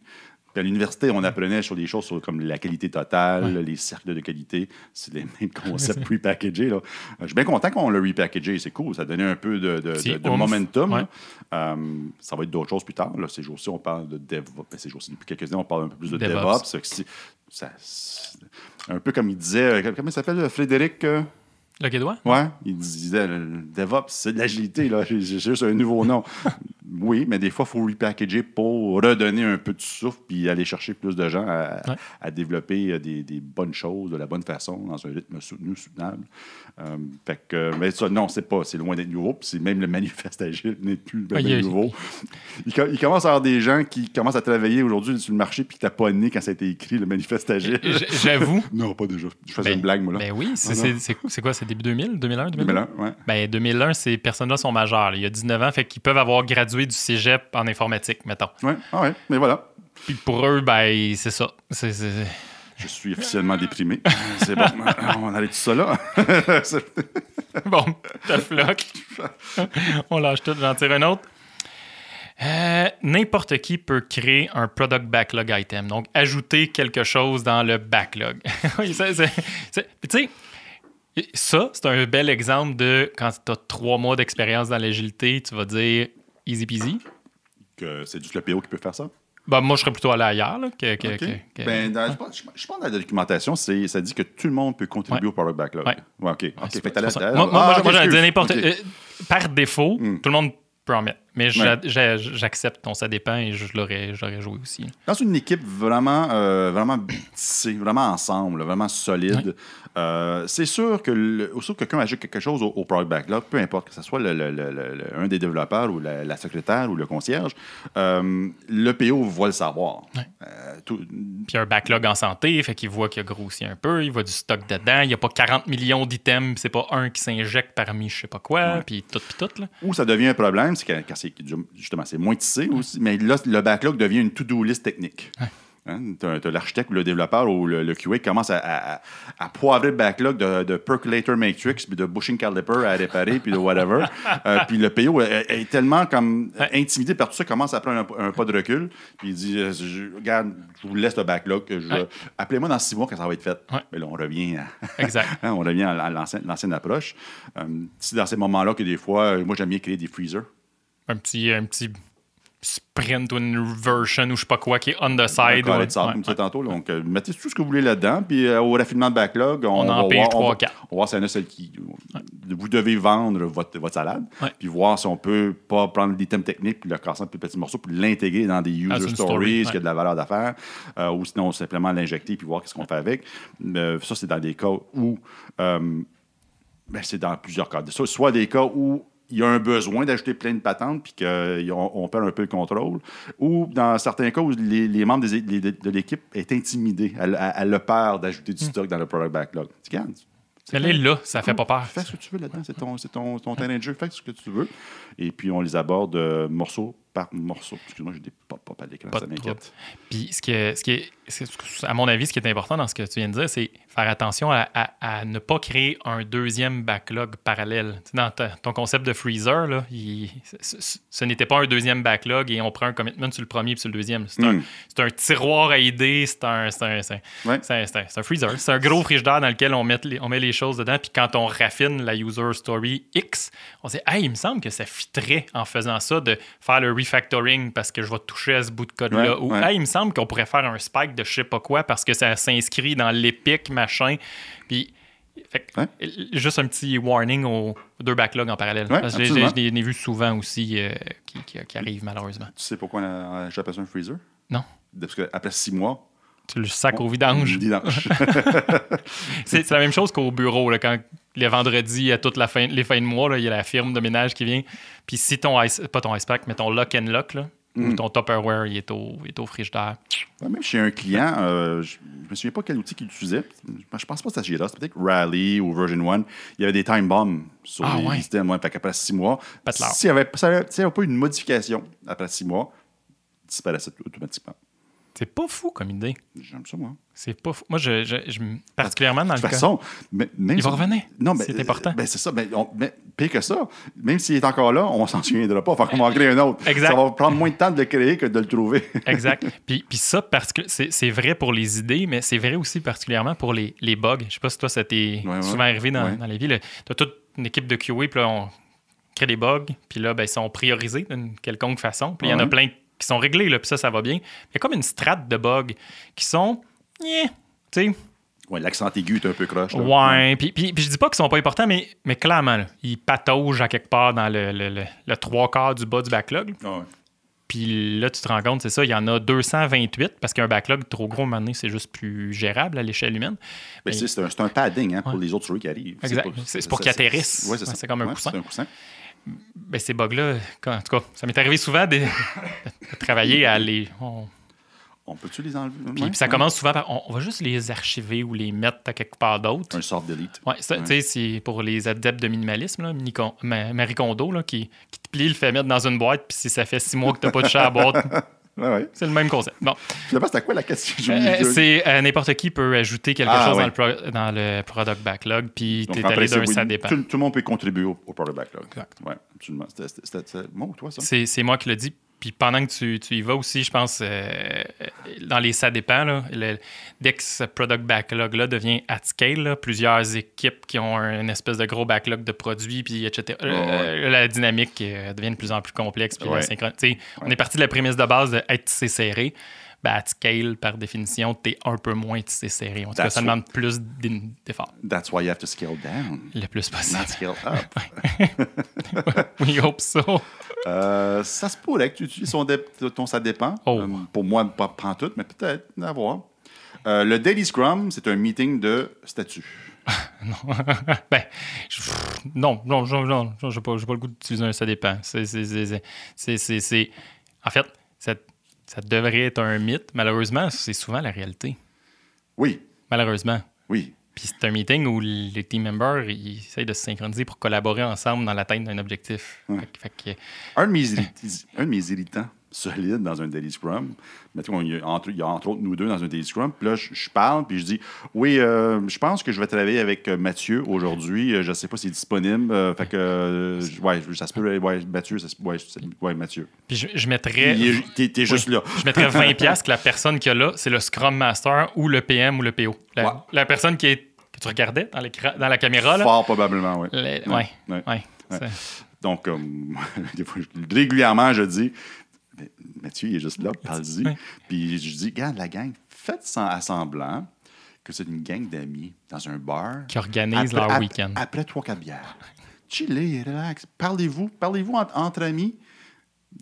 Puis à l'université, on apprenait sur des choses sur- comme la qualité totale, les cercles de qualité. C'est les mêmes concepts prepackagés. Là. Euh, Je suis bien content qu'on l'a repackagé. C'est cool. Ça a donné un peu de, de- Petit de- de oomph. momentum. Ouais. Euh, ça va être d'autres choses plus tard. Là. Ces jours-ci, on parle de DevOps. Ben, ces jours-ci, depuis quelques années, on parle un peu plus de DevOps. Ça, un peu comme il disait, euh, comment il s'appelle, Frédéric euh, Le Quédois? Ouais, il disait le DevOps, c'est de l'agilité, là. J'ai juste un nouveau nom. oui, mais des fois, il faut repackager pour redonner un peu de souffle puis aller chercher plus de gens à, Ouais. à développer euh, des, des bonnes choses de la bonne façon, dans un rythme soutenu, soutenable. Euh, fait que, mais ça, non, c'est pas, c'est loin d'être nouveau. Puis c'est même le manifeste agile n'est plus ben, Ah, a- nouveau. Il, co- il commence à y avoir des gens qui commencent à travailler aujourd'hui sur le marché puis qui t'as pas né quand ça a été écrit, le manifeste agile. J'avoue. non, pas déjà. Je faisais Ben- une blague, moi, là. Ben oui, c'est Ah, c'est- c'est c'est quoi? C'est début 2000? 2001? 2002? 2001, ouais. Ben 2001, ces personnes-là sont majeures. Il y a 19 ans, fait qu'ils peuvent avoir gradué du cégep en informatique, mettons. Ouais, ah ouais, mais voilà. Puis pour eux, ben c'est ça. C'est- c'est- Je suis officiellement déprimé. C'est bon, on arrête tout ça là. Bon, tough luck. On lâche tout, j'en tire un autre. Euh, N'importe qui peut créer un product backlog item. Donc, ajouter quelque chose dans le backlog. Tu sais, ça, c'est un bel exemple de quand tu as trois mois d'expérience dans l'agilité, tu vas dire easy peasy. que c'est juste le PO qui peut faire ça? Ben, moi, je serais plutôt allé ailleurs. Là, que, que- OK. que- que- Ben, dans- je, pense, je pense que dans la documentation, c'est- ça dit que tout le monde peut contribuer Ouais. au product backlog. Ouais. OK. OK. c'est Fait que. Moi, moi, Ah, moi, excuse. n'importe. Euh, par défaut, Hmm. tout le monde peut en mettre. Mais j'a- Ouais. j'a- j'accepte ton ça dépend et je l'aurais joué aussi. Dans une équipe vraiment, euh, vraiment tissée, vraiment ensemble, vraiment solide, euh, c'est sûr que le, que quelqu'un ajoute quelque chose au, au product backlog, peu importe que ce soit le- un des développeurs ou la, la secrétaire ou le concierge, euh, le PO va le savoir. Euh, tout- Puis un backlog en santé, fait qu'il voit qu'il a grossi un peu, il voit du stock dedans, il n'y a pas 40 millions d'items, c'est pas un qui s'injecte parmi je sais pas quoi, Ouais. puis tout, puis tout. Là. Où ça devient un problème, c'est quand, quand c'est justement c'est moins tissé aussi, mais là, le backlog devient une to-do list technique. Hein, t'as, t'as l'architecte ou le développeur ou le, le QA qui commence à, à- à poivrer le backlog de, de percolator matrix, puis de bushing caliper à réparer, puis de whatever. Euh, puis le PO est, est tellement comme intimidé par tout ça, commence à prendre un, un pas de recul, puis il dit euh, je- Regarde, je vous laisse le backlog, Ouais. appelez-moi dans six mois quand ça va être fait. Ouais. Mais là, on revient à. Exact. Hein, on revient à l'ancienne, approche. Euh, c'est dans ces moments-là que des fois, euh, moi, j'aime bien créer des freezers. Un petit, un petit sprint ou une version ou je sais pas quoi qui est on the side. ouais. Ouais, comme ouais. tantôt. Donc, euh, mettez tout ce que vous voulez là-dedans. Puis, euh, au raffinement de backlog, on, On va en pige voir, trois, on va- quatre. on va voir s'il y en a celle qui. Vous devez vendre votre, votre salade. Puis, voir si on peut pas prendre l'item technique puis le casser en plus petits morceaux puis l'intégrer dans des user Ah, stories, story, qui a de la valeur d'affaires. euh, ou sinon, simplement l'injecter puis voir qu'est-ce qu'on fait avec. Euh, ça, c'est dans des cas où. ben, c'est dans plusieurs cas. So- Soit des cas où il y a un besoin d'ajouter plein de patentes puis qu'on on perd un peu le contrôle, ou dans certains cas où les, les membres des- les- de l'équipe est intimidé, elle, elle- a peur d'ajouter Hmm. du stock dans le product backlog. Tu Elle est là, ça fait pas peur. Fais ce que tu veux là-dedans, c'est ton, ton, ton terrain de jeu, fais ce que tu veux. Et puis on les aborde euh, morceau par morceau. Excuse-moi, pop-up à l'écran, ça m'inquiète. Puis, ce qui est, ce qui est, c'est- à mon avis, ce qui est important dans ce que tu viens de dire, c'est faire attention à, à- à ne pas créer un deuxième backlog parallèle. Tu sais, dans ton concept de freezer, là, il- ce, n'était pas un deuxième backlog et on prend un commitment sur le premier puis sur le deuxième. C'est un, Mm. c'est un tiroir à idées, c'est un, un, Ouais. un- freezer. C'est un gros frigidaire dans lequel on met, les, on met les choses dedans. Puis quand on raffine la user story X, on se dit, hey, il me semble que ça fitterait en faisant ça de faire le refactoring parce que je vais toucher à ce bout de code-là. Ouais, Ou, ouais. Hey, il me semble qu'on pourrait faire un spike de je sais pas quoi parce que ça s'inscrit dans l'épic, machin. Puis, fait que, Ouais. juste un petit warning aux deux backlogs en parallèle. Parce que je l'ai vu souvent aussi euh, qui, qui, qui arrivent malheureusement. Tu sais pourquoi j'appelle ça un freezer? Non. Parce qu'après six mois, Tu le sacs au vidange. vidange. C'est c'est la même chose qu'au bureau, là, quand les vendredis, à toutes la fin, les fins de mois, là, il y a la firme de ménage qui vient. Puis si ton ice, pas ton ice pack, mais ton lock and lock, là, Mm. ou ton Tupperware, il est au, il est au frigidaire. Ouais, Même chez un client, euh, je ne me souviens pas quel outil qu'il utilisait. Je pense pas que c'était Jira, c'était peut-être Rally ou Version 1. Il y avait des time bombs sur Ah, les ouais. systèmes. Ouais, fait qu'après six mois, s'il n'y avait, avait- pas eu une modification après six mois, il disparaissait automatiquement. C'est pas fou comme idée. J'aime ça, moi. C'est pas fou. Moi, je, je- je- particulièrement dans De le toute cas. façon, mais- même Il va si- revenir. Non, mais, C'est important. Ben, c'est ça. Ben, on- mais pire que ça, même s'il est encore là, on s'en souviendra pas. Fait qu'on va en créer un autre. Exact. Ça va prendre moins de temps de le créer que de le trouver. Exact. puis, puis ça, parce que c'est c'est vrai pour les idées, mais c'est vrai aussi particulièrement pour les, les bugs. Je sais pas si toi, ça t'est Ouais, ouais. souvent arrivé dans, Ouais. dans les villes. Tu as toute une équipe de QA, puis là, on crée des bugs, puis là, ben, ils sont priorisés d'une quelconque façon. Puis il y en a plein qui sont réglés, là, puis ça, ça va bien. Il y a comme une strate de bugs qui sont. Yeah, tu sais, Ouais, L'accent aigu est un peu croche. là. Ouais, puis, puis, puis je dis pas qu'ils sont pas importants, mais, mais clairement, là, ils pataugent à quelque part dans le, le- le- le trois quarts du bas du backlog. Ah ouais. Puis là, tu te rends compte, c'est ça, il y en a 228 parce qu'un backlog trop gros, maintenant, c'est juste plus gérable à l'échelle humaine. Mais- c'est un, un padding hein, pour Ouais. les autres souris qui arrivent. C'est pour qu'ils atterrissent. Ouais, c'est. Ouais, comme un coussin. C'est un coussin. Ben, ces bugs-là, en tout cas, ça m'est arrivé souvent de, de travailler à les. on- On peut-tu les enlever? puis, Ouais, ça ouais. commence souvent par. On, on va juste les archiver ou les mettre à quelque part d'autre. Un soft delete. Ouais, ça, tu sais, c'est pour les adeptes de minimalisme, là, Marie Kondo, là, qui, qui te plie, le fait mettre dans une boîte, puis si ça fait six mois que tu n'as pas touché à la boîte, Ouais, ouais. c'est le même concept. Bon. Finalement, c'était quoi la question? Euh, c'est euh, n'importe qui peut ajouter quelque Ah, chose ouais. dans, le dans le product backlog, puis Donc, tu es en allé d'un ça dépend. Tout, tout le monde peut contribuer au, au product backlog. Exact. Oui, absolument. C'était- moi ou toi, ça? C'est c'est moi qui le dis. Puis pendant que tu, tu y vas aussi, je pense, euh, dans les ça dépend, là, le- dès que ce product backlog-là devient at scale, là, plusieurs équipes qui ont un- une espèce de gros backlog de produits, puis etc., euh, la dynamique euh, devient de plus en plus complexe. Puis la synchron- On est parti de la prémisse de base d'être tissé serré. Ben, at scale, par définition, tu es un peu moins tissé serré. En tout cas, ça demande plus d'efforts, That's why you have to scale down, le plus possible. not scale up. We hope so. Euh, ça se pourrait que tu utilises dé- ton ça dépend. Oh. Euh, pour moi, pas prend tout, mais peut-être, à voir. Euh, le Daily Scrum, c'est un meeting de statut. ben, je- non, non, non, non, non, j'ai pas, pas le goût d'utiliser un ça dépend. C'est, En fait, ça, ça devrait être un mythe. Malheureusement, c'est souvent la réalité. Oui, Malheureusement. oui. Puis c'est un meeting où les team members ils essayent de se synchroniser pour collaborer ensemble dans l'atteinte d'un objectif. Ouais. Fait que- fait que- Un de mes, irrit- un de mes irritants solides dans un Daily Scrum, mettons, il y, a entre, il y a entre autres nous deux dans un Daily Scrum, puis là, je, je parle, puis je dis Oui, euh, je pense que je vais travailler avec euh, Mathieu aujourd'hui. Euh, Je ne sais pas s'il est disponible. euh, fait que, euh, ouais, ça se peut, ouais, Mathieu, ça se- ouais, ouais, Mathieu. Puis je, je mettrais. T'es t'es juste là. Je mettrais 20 pièces que la personne qui a là, c'est le Scrum Master ou le PM ou le PO. La, Ouais. la personne qui est, que tu regardais dans, la caméra, là. Fort probablement, oui. C'est- Donc, régulièrement, je dis Mais Mathieu, il est juste là, parle-y. Puis je dis Regarde, la gang, faites à semblant que c'est une gang d'amis dans un bar. Qui organisent leur week-end. Après trois, quatre bières. Chillez, relax. Parlez-vous. Parlez-vous en- entre amis.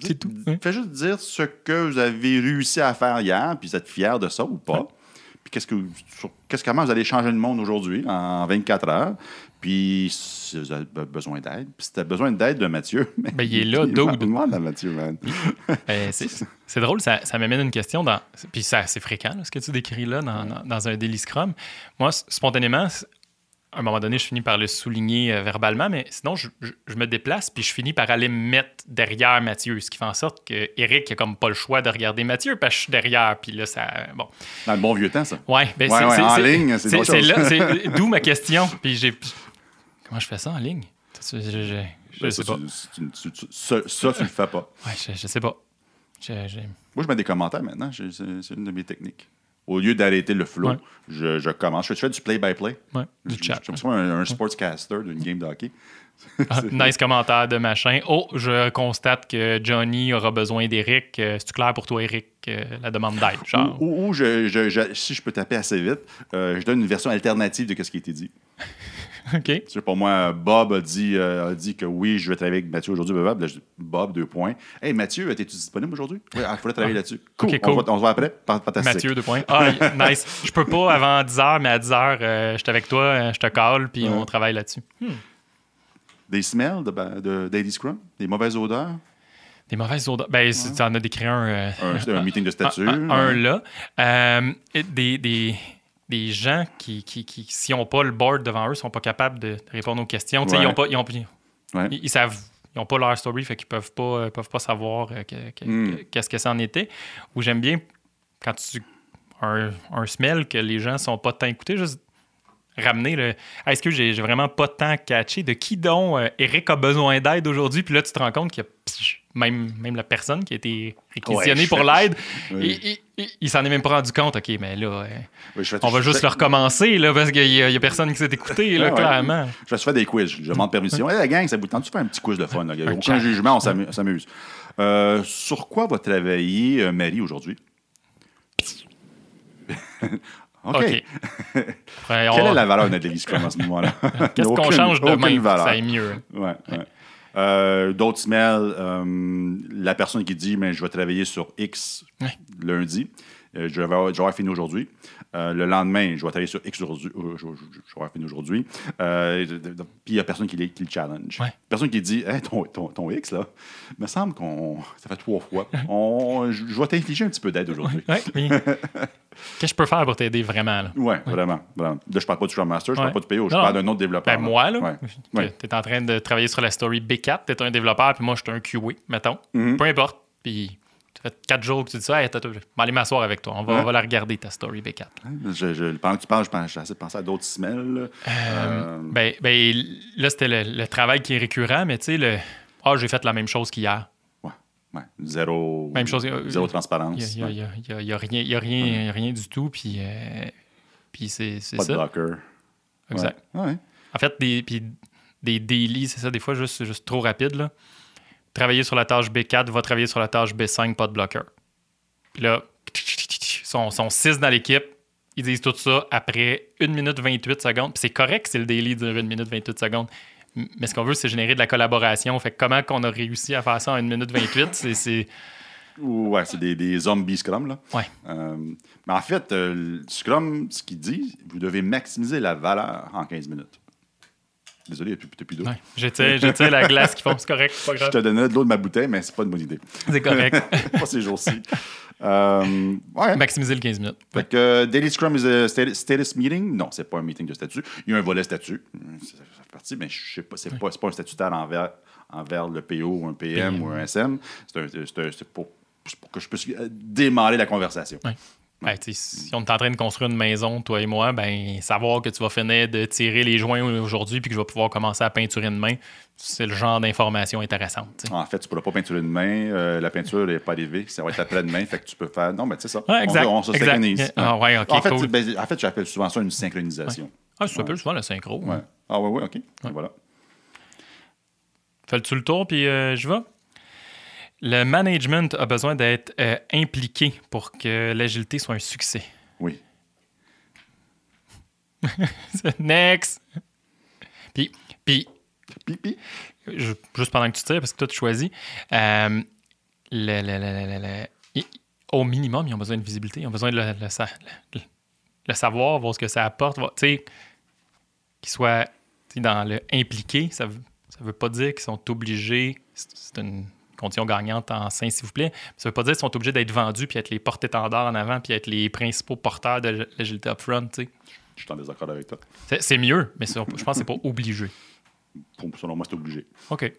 C'est tout. Faites juste dire ce que vous avez réussi à faire hier, puis vous êtes fier de ça ou pas. Puis qu'est-ce que, sur- qu'est-ce comment vous allez changer le monde aujourd'hui en 24 heures? Puis si vous avez be- besoin d'aide. Puis si tu as besoin d'aide de Mathieu. Ben, il est là, dude. Demande à Mathieu, man. Ben, c'est c'est drôle, ça, ça m'amène une question dans. Puis c'est assez fréquent, là, ce que tu décris là, dans, dans- dans un daily scrum. Moi, spontanément, à un moment donné, je finis par le souligner euh, verbalement, mais sinon, je, je- je me déplace, puis je finis par aller me mettre derrière Mathieu, ce qui fait en sorte que Eric a comme pas le choix de regarder Mathieu, parce que je suis derrière, puis là, ça. Bon. Dans le bon vieux temps, ça. Ouais, ben Ouais, en ligne, c'est c'est, là, d'où ma question. Puis j'ai. Comment je fais ça en ligne? Je, je- Ben, sais ça, pas. tu- tu- ça, ça, tu le fais pas. Ouais, je, sais pas. Moi, je mets des commentaires maintenant. C'est une de mes techniques. Au lieu d'arrêter le flow, Ouais. je, je commence. Je fais, du play-by-play. ouais, du Je- chat. Je, suis un, un sportscaster d'une game de hockey. Ah, nice commentaire de machin. Oh, je constate que Johnny aura besoin d'Eric. Euh, C'est-tu clair pour toi, Eric, euh, la demande d'aide? Genre. Ou, je- si je peux taper assez vite, euh, je donne une version alternative de ce qui a été dit. OK. Tu sais, pour moi, Bob a dit, euh, a dit que oui, je vais travailler avec Mathieu aujourd'hui. blablabla. Là, je dis, Bob, deux points. Hey, Mathieu, es-tu disponible aujourd'hui? Oui, il faudrait travailler là-dessus. Cool. Ok, On, cool. se voit, on se voit après. Fantastique. Mathieu, deux points. Ah, nice. Je peux pas avant 10h, mais à 10h, euh, je suis avec toi, euh, je te call, puis Ouais. on travaille là-dessus. Des smells de, de Daily Scrum? Des mauvaises odeurs? Des mauvaises odeurs. Ben, si tu en as décrit un. euh, Un, un meeting de statut? un, un ouais. là. Euh, des, des, des gens qui, qui, qui s'ils n'ont pas le board devant eux, sont pas capables de répondre aux questions. Ouais. Ils ont pas. Ils, ont, Ouais. ils, ils savent. Ils n'ont pas leur story, fait qu'ils peuvent pas, euh, peuvent pas savoir euh, que- Mm. que- qu'est-ce que ça en était. Ou j'aime bien quand tu. Un, un smell que les gens sont pas tant écoutés, juste ramener le. Ah, Est-ce que j'ai vraiment pas tant catché de qui donc euh, Eric a besoin d'aide aujourd'hui? Puis là, tu te rends compte qu'il y a psh, même, même la personne qui a été réquisitionnée Ouais, pour fais- l'aide, Oui. il, il- il- il s'en est même pas rendu compte. OK, mais là, euh, Oui, fais- on va juste fais- le recommencer là, parce qu'il y, a personne qui s'est écouté, là, Ouais, ouais. clairement. Je faire des quiz. Je demande permission. Hey, la gang, ça vous tente de faire un petit quiz de fun? Là? Aucun jugement, on s'amu- s'amuse. Euh, sur quoi va travailler Marie aujourd'hui? OK. Après, Quelle on- est la valeur de Daily Scrum à ce moment-là? Qu'est-ce qu'on change demain valeur. ça aille mieux? Ouais, ouais. Euh, D'autres smells, euh, la personne qui dit mais je vais travailler sur X lundi, euh, je, vais avoir, je vais avoir fini aujourd'hui. Euh, le lendemain, je vais travailler sur X aujourd'hui. euh, je, je- je vais avoir fini aujourd'hui. Puis il n'y a personne qui, les- qui le challenge. Ouais. Personne qui dit hey, ton, ton, ton X, là, il me semble qu'on. Ça fait trois fois. On, je, vais t'infliger un petit peu d'aide aujourd'hui. Ouais, oui. Qu'est-ce que je peux faire pour t'aider vraiment? Là? Ouais, vraiment, vraiment. Là, je parle pas du Scrum Master, je Ouais. parle pas du PO, je Non, parle d'un autre développeur. Ben, moi, là, Ouais. t'es en train de travailler sur la story B4, t'es un développeur, puis moi, je suis un QA, mettons. Mhm. Peu importe. Puis, fait quatre jours que tu dis ça, hey, je vais aller m'asseoir avec toi. On va, on va la regarder, ta story B4. Je, je- pendant que tu parles, je pense- j'essaie de penser à d'autres smells. là. Euh, Ben, ben, là, c'était le, le travail qui est récurrent, mais tu sais, le. Ah, j'ai fait la même chose qu'hier. ouais, ouais. Zéro, Même chose, euh, zéro Il transparence. n'y a, rien, y du tout, puis, euh, puis c'est Pas de ça. blocker. Exact. En fait, des, puis des daily, c'est ça, des fois, juste, juste trop rapide. Là. Travailler sur la tâche B4, va travailler sur la tâche B5, pas de bloqueur. Puis là, ils sont, sont six dans l'équipe. Ils disent tout ça après 1 minute 28 secondes. Puis c'est correct si le daily dure 1 minute 28 secondes. Mais ce qu'on veut, c'est générer de la collaboration. Fait que comment qu'on a réussi à faire ça en 1 minute 28, c'est- c'est. Ouais, c'est des, des zombies Scrum. Là. Ouais. Euh, mais en fait, euh, Scrum, ce qu'il dit, vous devez maximiser la valeur en 15 minutes. Désolé, il n'y a plus, d'eau. Ouais. J'étais la glace qui font, c'est correct, pas Je te donnais de l'eau de ma bouteille, mais c'est pas une bonne idée. C'est correct. pas ces jours-ci. Euh, ouais. Maximiser le 15 minutes. Fait que euh, Daily Scrum is a status, meeting? Non, c'est pas un meeting de statut. Il y a un volet statut. Ça ça fait partie, mais je sais pas, c'est pas, c'est pas un statutaire envers, envers le PO ou un PM, PM. ou un SM. C'est pour, pour que je puisse euh, démarrer la conversation. Ouais. Tu sais, si on est en train de construire une maison, toi et moi, ben savoir que tu vas finir de tirer les joints aujourd'hui puis que je vais pouvoir commencer à peinturer une main, c'est le genre d'information intéressante. tu sais. En fait, tu ne pourras pas peinturer une main. euh, la peinture n'est pas arrivée. Ça va être après-demain. Fait que tu peux faire. Non, mais c'est ça. Ouais, exact, On, on se exact. synchronise. Ah, ouais, ok, en fait, cool. tu- ben, en fait, j'appelle souvent ça une synchronisation. Ah, ça s'appelle souvent le synchro. Ouais. Ah, ouais, ouais, OK. Voilà. Fais-tu le tour puis euh, je vais? Le management a besoin d'être euh, impliqué pour que l'agilité soit un succès. Oui. Next! Puis, puis Pipi. je- juste pendant que tu tires, parce que toi, tu choisis, euh, le- le- le- le- le- i- au minimum, ils ont besoin de visibilité. Ils ont besoin de le, le sa- le- le savoir, voir ce que ça apporte. Tu sais, qu'ils soient dans le impliqué, ça veut, ça veut pas dire qu'ils sont obligés. C'est une condition gagnante en sein, s'il vous plaît. Ça veut pas dire qu'ils sont obligés d'être vendus puis être les porte-étendards en avant puis être les principaux porteurs de l'agilité upfront. tu sais. Je suis en désaccord avec toi. C'est mieux, mais je pense que c'est pas obligé. Pour- Selon moi, c'est obligé. OK.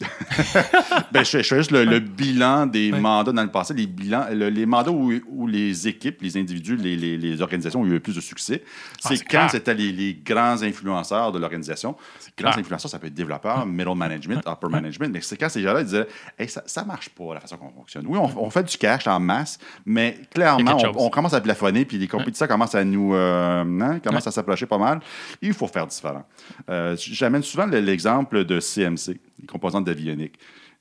ben, je, fais, je fais juste le, le bilan des Ouais. mandats dans le passé, les bilans, le- les mandats où, où les équipes, les individus, les, les- les organisations ont eu le plus de succès. Ah, c'est quand c'était les, les grands influenceurs de l'organisation. Grands clair. influenceurs, ça peut être développeur, middle management, upper management. Mais c'est quand ces gens-là disaient hey, ça, ça marche pas la façon qu'on fonctionne. Oui, on, on fait du cash en masse, mais clairement, on, commence à plafonner, puis les compétiteurs commencent à nous euh, hein, commencent à s'approcher pas mal. Il faut faire différent. Euh, J'amène souvent le- l'exemple de CMC, les composantes d'avionique.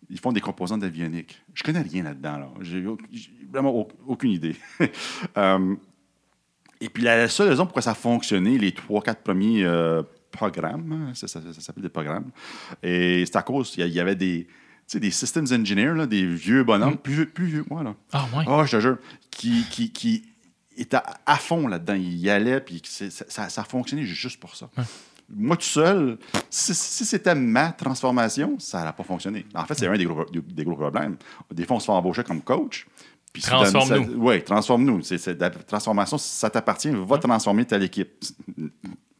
Ils font des composantes d'avionique. Je connais rien là-dedans. Là. J'ai vraiment au- aucune idée. Euh, et puis la seule raison pourquoi ça a fonctionné, les trois, quatre premiers euh, programmes, ça, ça- ça s'appelle des programmes, et c'est à cause, il y avait des, tu sais, des systems engineers, là, des vieux bonhommes, plus, vieux- plus vieux que moi, là. Ah, ouais. Oh, je te jure, qui, qui, qui était à, fond là-dedans. Il y allait, puis c'est- ça, ça, ça a fonctionné juste pour ça. Moi, tout seul, si, si c'était ma transformation, ça n'aurait pas fonctionné. En fait, c'est un des gros, des, gros problèmes. Des fois, on se fait embaucher comme coach. Transforme-nous. Oui, transforme-nous. La transformation, ça t'appartient. Va transformer ta équipe.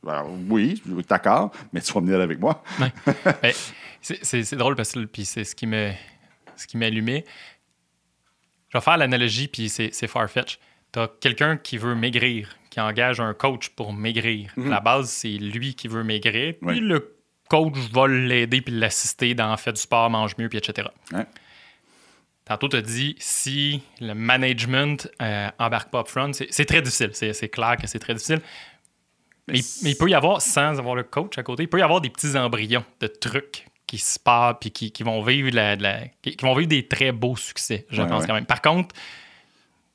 Alors, oui, d'accord, mais tu vas venir avec moi. Ouais. Ben, c'est- drôle parce que puis c'est ce qui qui m'allumait. Je vais faire l'analogie, puis c'est c'est far-fetch. Tu as quelqu'un qui veut maigrir, qui engage un coach pour maigrir. À la base, c'est lui qui veut maigrir, puis Oui. le coach va l'aider puis l'assister dans faire du sport, mange mieux, puis etc. Ouais. Tantôt, tu as dit si le management euh, embarque pas upfront, c'est c'est très difficile. C'est clair que c'est très difficile. Mais, il- mais il peut y avoir, sans avoir le coach à côté, il peut y avoir des petits embryons de trucs qui se passent puis qui, qui vont vivre la, la- qui, qui vont vivre des très beaux succès, je Ouais, pense ouais. quand même. Par contre,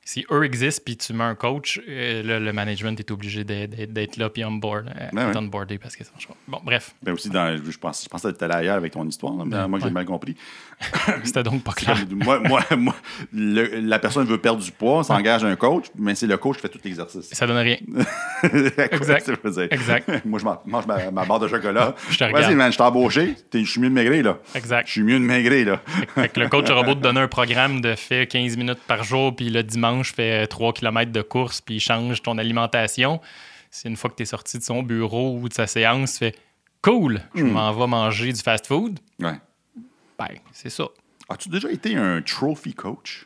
si eux existent puis tu mets un coach, euh, là, le management est obligé d'être- là puis on board, euh, Ben ouais. onboardé parce que ça marche pas. Bon, bref, Ben aussi, dans, je, pense, je pensais que tu allais ailleurs avec ton histoire, là, mais moi, j'ai ouais. mal compris. c'était donc pas clair. Moi, moi, moi, le- la personne veut perdre du poids, on s'engage un coach, mais c'est le coach qui fait tout l'exercice. Ça donne rien. exact. Exact. moi, je mange ma, ma barre de chocolat. Je te Vas-y, man, je t'ai embauché. Je suis mieux de maigrir, là. Exact. Je suis mieux de maigrir, là. Fait que le coach aura beau te donner un programme de fait 15 minutes par jour, puis le dimanche, fait 3 km de course, puis il change ton alimentation. C'est une fois que tu es sorti de son bureau ou de sa séance, tu fais Cool, je Hmm. m'en vais manger du fast-food. Ouais. Ben, c'est ça. As-tu déjà été un trophy coach?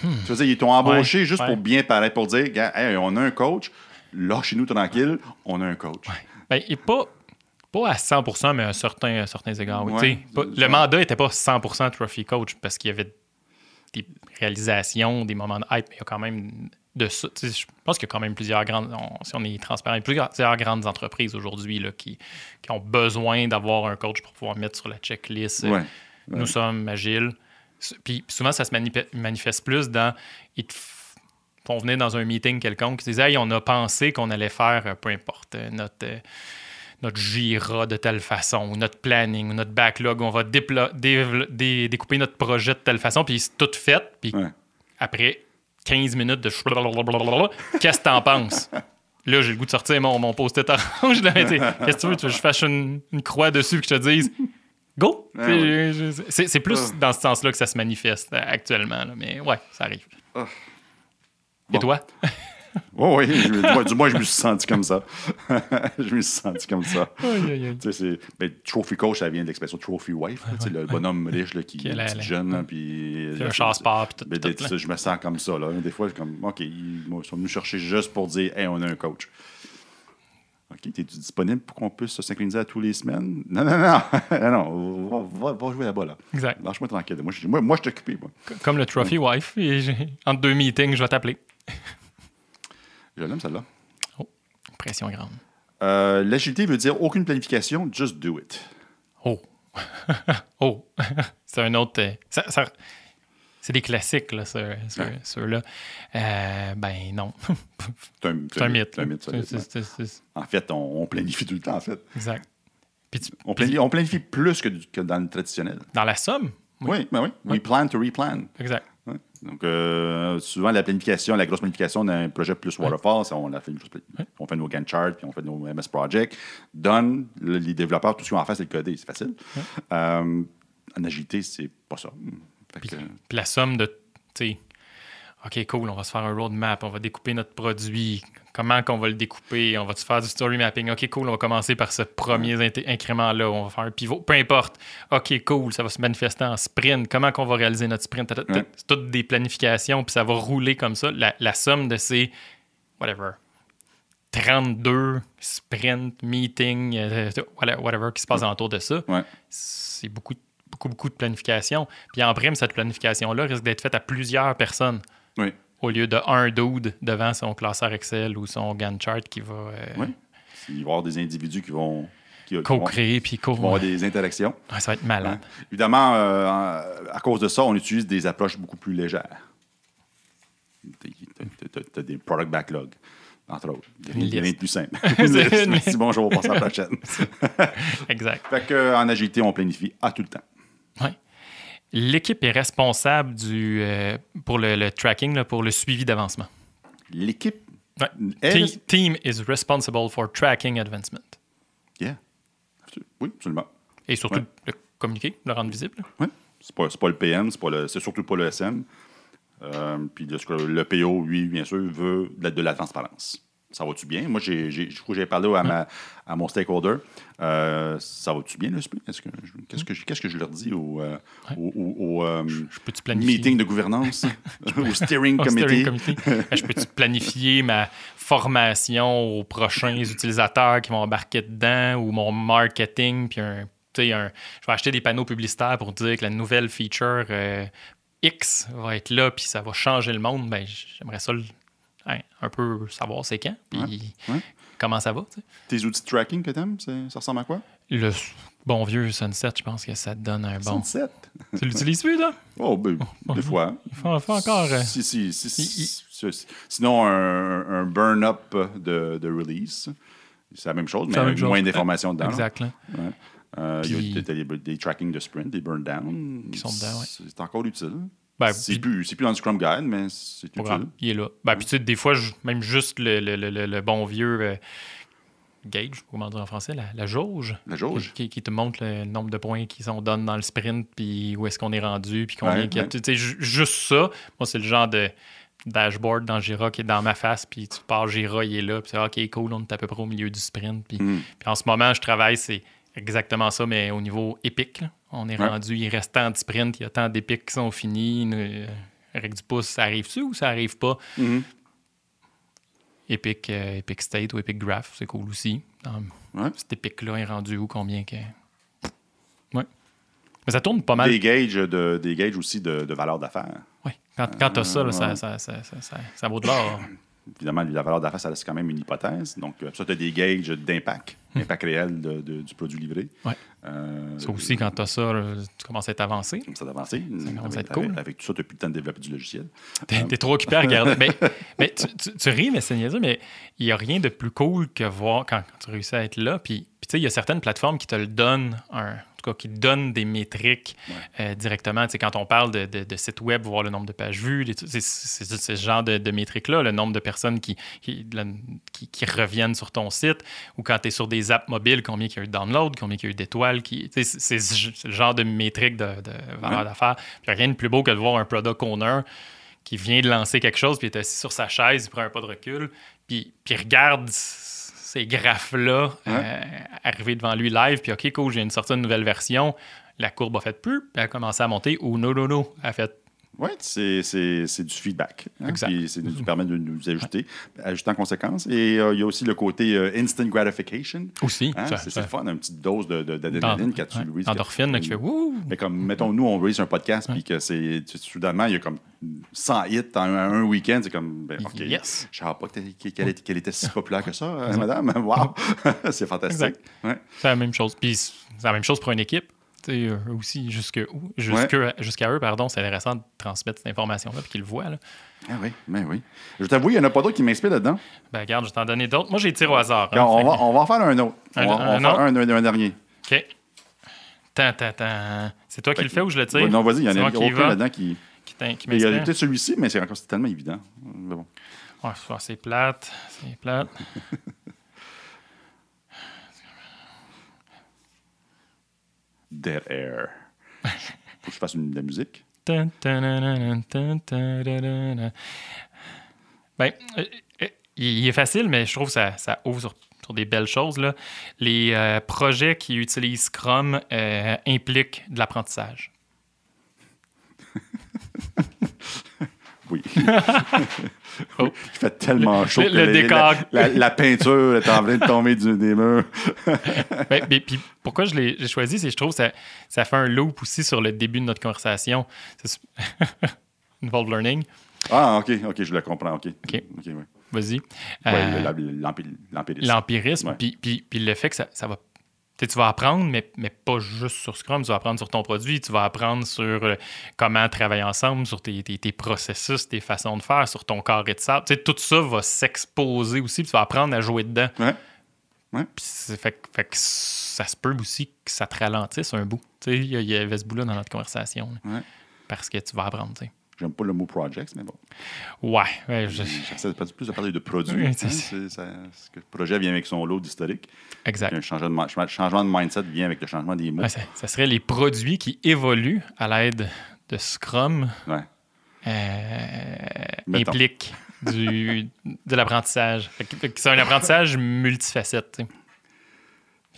Tu veux dire, ils t'ont embauché Ouais, juste ouais. pour bien paraître, pour dire, hey, on a un coach, lâchez-nous tranquille, on a un coach. Ben, et pas, pas à 100%, mais à certains, à certains égards. oui. Tu pas- le mandat n'était pas 100% trophy coach parce qu'il y avait des réalisations, des moments de hype, mais il y a quand même de ça. Je pense qu'il y a quand même plusieurs grandes, on- si on est transparent, il y a plusieurs grandes entreprises aujourd'hui qui, qui ont besoin d'avoir un coach pour pouvoir mettre sur la checklist. euh, Ouais. Nous sommes agiles. Puis souvent, ça se manifeste plus dans. Te font venir dans un meeting quelconque qui disait Hey, on a pensé qu'on allait faire, euh, peu importe, euh, notre, notre Jira de telle façon, ou notre planning, ou notre backlog, on va dé- découper notre projet de telle façon, puis c'est tout fait. Puis Ouais. après 15 minutes de qu'est-ce que t'en penses? Là, j'ai le goût de sortir mon, mon post-it orange. Qu'est-ce que tu veux? Tu veux que je fasse une, une croix dessus et que je te dise Go! Ouais, ouais. C'est c'est plus Ah. dans ce sens-là que ça se manifeste euh, actuellement. là, mais ouais, ça arrive. Ah. Et toi? Oui, oui. je- du moins- Du moins, je me suis senti comme ça. je me suis senti comme ça. Tu sais, ben, trophy coach, ça vient de l'expression trophy wife. là, le bonhomme riche là, qui, est la- petite la- jeune. là, puis, un chasse-part, ben, je me sens comme ça. Là. Des fois, je suis comme, OK, ils sont venus chercher juste pour dire, hey, on a un coach. OK, es-tu disponible pour qu'on puisse se synchroniser à tous les semaines? Non, non, non. non, va, va- va jouer là-bas. Là. Exact. Lâche-moi tranquille. Moi, je, moi, moi, je. Moi. Comme le Trophy Wife. et entre deux meetings, je vais t'appeler. Je l'aime, celle-là. Pression grande. Euh, L'agilité veut dire aucune planification, just do it. Oh. oh. c'est un autre. euh, ça- ça- c'est des classiques, là, ceux- ceux- Ouais. ceux-là. Euh, ben non. C'est un, mythe. Un mythe, c'est- En fait, on, on planifie tout le temps, en fait. Exact. Puis tu- On planifie, on planifie plus que, que dans le traditionnel. dans la somme? Oui, ben oui. We plan to replan. Exact. Ouais. Donc, euh, souvent, la planification, la grosse planification d'un projet plus waterfall, ça, on, a fait une chose- on fait nos Gantt charts, puis on fait nos MS Project. Donne, le- les développeurs, tout ce qu'ils ont à faire, c'est le coder, c'est facile. Euh, en agilité, c'est pas ça. Que, Puis la somme de. OK, cool, on va se faire un roadmap, on va découper notre produit. Comment qu'on va le découper? On va se faire du story mapping? OK, cool, on va commencer par ce premier incrément-là. On va faire un pivot. Peu importe. OK, cool, ça va se manifester en sprint. Comment qu'on va réaliser notre sprint? Ouais. C'est toutes des planifications, puis ça va rouler comme ça. La, la somme de ces, whatever, 32 sprint, meetings, euh, whatever, whatever qui se passe autour de ça, Ouais. c'est beaucoup, beaucoup, beaucoup de planification. Puis en prime, cette planification-là risque d'être faite à plusieurs personnes Oui. au lieu de un dude devant son classeur Excel ou son Gantt chart qui va euh, Oui. Il va y avoir des individus qui vont, co-créer puis co avoir des interactions. Ouais, ça va être malade. Hein? Évidemment, euh, à cause de ça, on utilise des approches beaucoup plus légères. Tu as des product backlog, entre autres. Il n'y a rien de plus simple. Merci, bonjour, on passe à la prochaine. Exact. fait que, en agilité, on planifie à tout le temps. Ouais. L'équipe est responsable du, euh, pour le, le tracking, là, pour le suivi d'avancement. L'équipe, Ouais. elle, Te- Team is responsible for tracking advancement. yeah. Oui, absolument. Et surtout Ouais. le communiquer, le rendre visible. Oui. C'est pas, pas le PM, c'est, surtout pas le SM. Euh, puis le, le PO, lui, bien sûr, veut de la, de la transparence. Ça va-tu bien? Moi, j'ai, j'ai, je crois que j'ai parlé à, ma, à mon stakeholder. Euh, ça va-tu bien, le que, je- qu'est-ce, que, je- qu'est-ce que je leur dis au, euh, au, au- au, euh, Je meeting de gouvernance, au steering committee? Ben, je peux-tu planifier ma formation aux prochains utilisateurs qui vont embarquer dedans ou mon marketing, puis un, un- je vais acheter des panneaux publicitaires pour dire que la nouvelle feature euh, X va être là, puis ça va changer le monde. Ben, j'aimerais ça le- hein, un peu savoir c'est quand, puis Ouais, comment ça va. tu sais. Tes outils de tracking que t'aimes, ça ressemble à quoi? Le bon vieux Sunset, je pense que ça te donne un bon. 107. Tu l'utilises plus, là? Oh, ben, des fois. Il faut, faut encore. euh, Si, si, si, si- il- si- sinon, un, un burn-up de, de release, c'est la même chose, mais avec moins d'informations dedans. Exact. Euh, il y a des, tracking de sprint, des burn down. Qui sont dedans, ouais. C'est encore utile. Ben, c'est, plus, c'est plus dans le Scrum Guide, mais c'est utile. grave, il est là. Ben, puis tu sais, des fois, je- même juste le, le- le- le- bon vieux euh, gauge, comment dire en français, la, la jauge, La jauge. qui, qui te montre le nombre de points qui sont donnés dans le sprint, puis où est-ce qu'on est rendu, puis combien Ouais, qu'il y a. ouais. Tu juste ça, moi, c'est le genre de dashboard dans Jira qui est dans ma face, puis tu pars Jira, il est là, puis c'est OK, cool, on est à peu près au milieu du sprint. Puis, Mm. puis en ce moment, je travaille, c'est exactement ça, mais au niveau épique. là. On est Ouais. rendu, il reste tant de sprints, il y a tant d'épiques qui sont finis. euh, Règle du pouce, ça arrive-tu ou ça arrive pas? Epic, euh, Epic State ou Epic Graph, c'est cool aussi. Ouais. Cet Epic-là est rendu où, combien que... Ouais. Mais ça tourne pas mal. Des gauges, de, des gauges aussi de, de valeur d'affaires. Ouais. Quand, quand t'as ça, là, ça, ouais. ça, ça, ça, ça- ça vaut de l'or. Évidemment, la valeur d'affaires, ça reste quand même une hypothèse. Donc, euh, ça, tu as des gauges d'impact, impact réel de- de- du produit livré. Hmm. Ouais. Euh, Ça aussi, quand t'as ça, là, tu commences à être avancé. Ça d'avancer. commence à être cool. avec- avec tout ça, tu n'as plus le temps de développer du logiciel. T'es t'es trop occupé à regarder. mais mais tu, tu- tu ris, mais c'est niaiseux, mais il n'y a rien de plus cool que voir quand, quand tu réussis à être là. Puis, puis tu sais, il y a certaines plateformes qui te le donnent, un, tout cas, qui te donnent des métriques euh, directement. Tu sais, quand on parle de, de, de sites web, voir le nombre de pages vues, c'est ce genre de, de métriques-là, le nombre de personnes qui, qui, la- qui- qui reviennent sur ton site, ou quand tu es sur des apps mobiles, combien il y a eu de downloads, combien il y a eu d'étoiles. C'est le genre de métrique de, valeur Ouais. d'affaires. Puis il n'y a rien de plus beau que de voir un product owner qui vient de lancer quelque chose, puis il est assis sur sa chaise, il prend un pas de recul, puis, puis regarde ces graphes-là euh, arriver devant lui live, puis OK, cool, je viens de une nouvelle version, la courbe a fait plus, puis elle a commencé à monter, ou non, non, non, elle a fait Oui, c'est du feedback. hein, Exact. puis c'est nous permet de nous ajuster, ajuster en conséquence. Et euh, il y a aussi le côté euh, instant gratification. aussi. Hein, ça- c'est ça- le fun, une petite dose de- de- d'adrénaline quand tu ouais, endorphine, qui fait wouh! Mais comme, mettons, nous, on release un podcast, puis que c'est, soudainement, il y a comme 100 hits en un, un week-end. C'est comme, ben, OK. Yes. Je savais pas qu'elle était, qu'elle était si populaire que ça, euh, madame. Wow! c'est fantastique. Ouais. C'est la même chose. Puis c'est la même chose pour une équipe. Eux aussi, jusque où- jusque- jusqu'à eux, pardon, c'est intéressant de transmettre cette information-là, puis qu'ils le voient. Là. Ah oui, ben oui. Je t'avoue, il n'y en a pas d'autres qui m'inspirent là-dedans. Ben, regarde, je vais t'en donner d'autres. Moi, j'ai tiré au hasard. hein. On, va, on va en faire un autre. On Un- va, on va un faire autre? un, dernier. OK. Tant, tant, tant. C'est toi qui le fais ou je le tire? Non, vas-y, il y en a aucun là-dedans qui. qui, qui Il y a peut-être celui-ci, mais c'est encore tellement évident. Mais bon. Ouais, c'est plate. C'est plate. Dead Air. Faut que je fasse une, de la musique. Ben, il est facile, mais je trouve que ça, ça ouvre sur, sur des belles choses. Là. Les euh, projets qui utilisent Scrum euh, impliquent de l'apprentissage. Oui. Oh. Il fait tellement chaud. le- que le la- décor. La, la- la peinture est en train de tomber du- des murs. Ben, puis pourquoi je l'ai choisi, c'est que je trouve que ça, ça fait un loop aussi sur le début de notre conversation. Involved learning. Ah, OK, OK, je le comprends. OK. OK. OK, ouais. Vas-y. Euh, l'empirisme. L'empirisme, puis, puis le fait que ça, ça va. Tu vas apprendre, mais, mais pas juste sur Scrum, tu vas apprendre sur ton produit, tu vas apprendre sur euh, comment travailler ensemble, sur tes, tes- tes processus, tes façons de faire, sur ton carré de sable. Tout ça va s'exposer aussi, puis tu vas apprendre à jouer dedans. Ouais. C'est- fait, fait que ça se peut aussi que ça te ralentisse un bout. Il y, avait ce bout-là dans notre conversation. là. Ouais. Parce que tu vas apprendre. J'aime pas le mot projects, mais bon. Ouais, ouais, je- J'essaie de- plus de parler de produits. Oui, hein, c'est- ça- que projet vient avec son lot d'historique. Exact. Un changement de, ma- changement de mindset vient avec le changement des mots. Ouais, ça, ça serait les produits qui évoluent à l'aide de Scrum Ouais. euh, impliquent du, de l'apprentissage. C'est un apprentissage multifacette.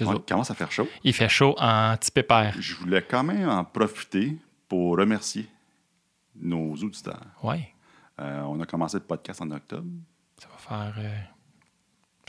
On commence à faire chaud. Il fait chaud en petit pépère. Je voulais quand même en profiter pour remercier nos auditeurs. Ouais, Euh, on a commencé le podcast en octobre. ça va faire. euh,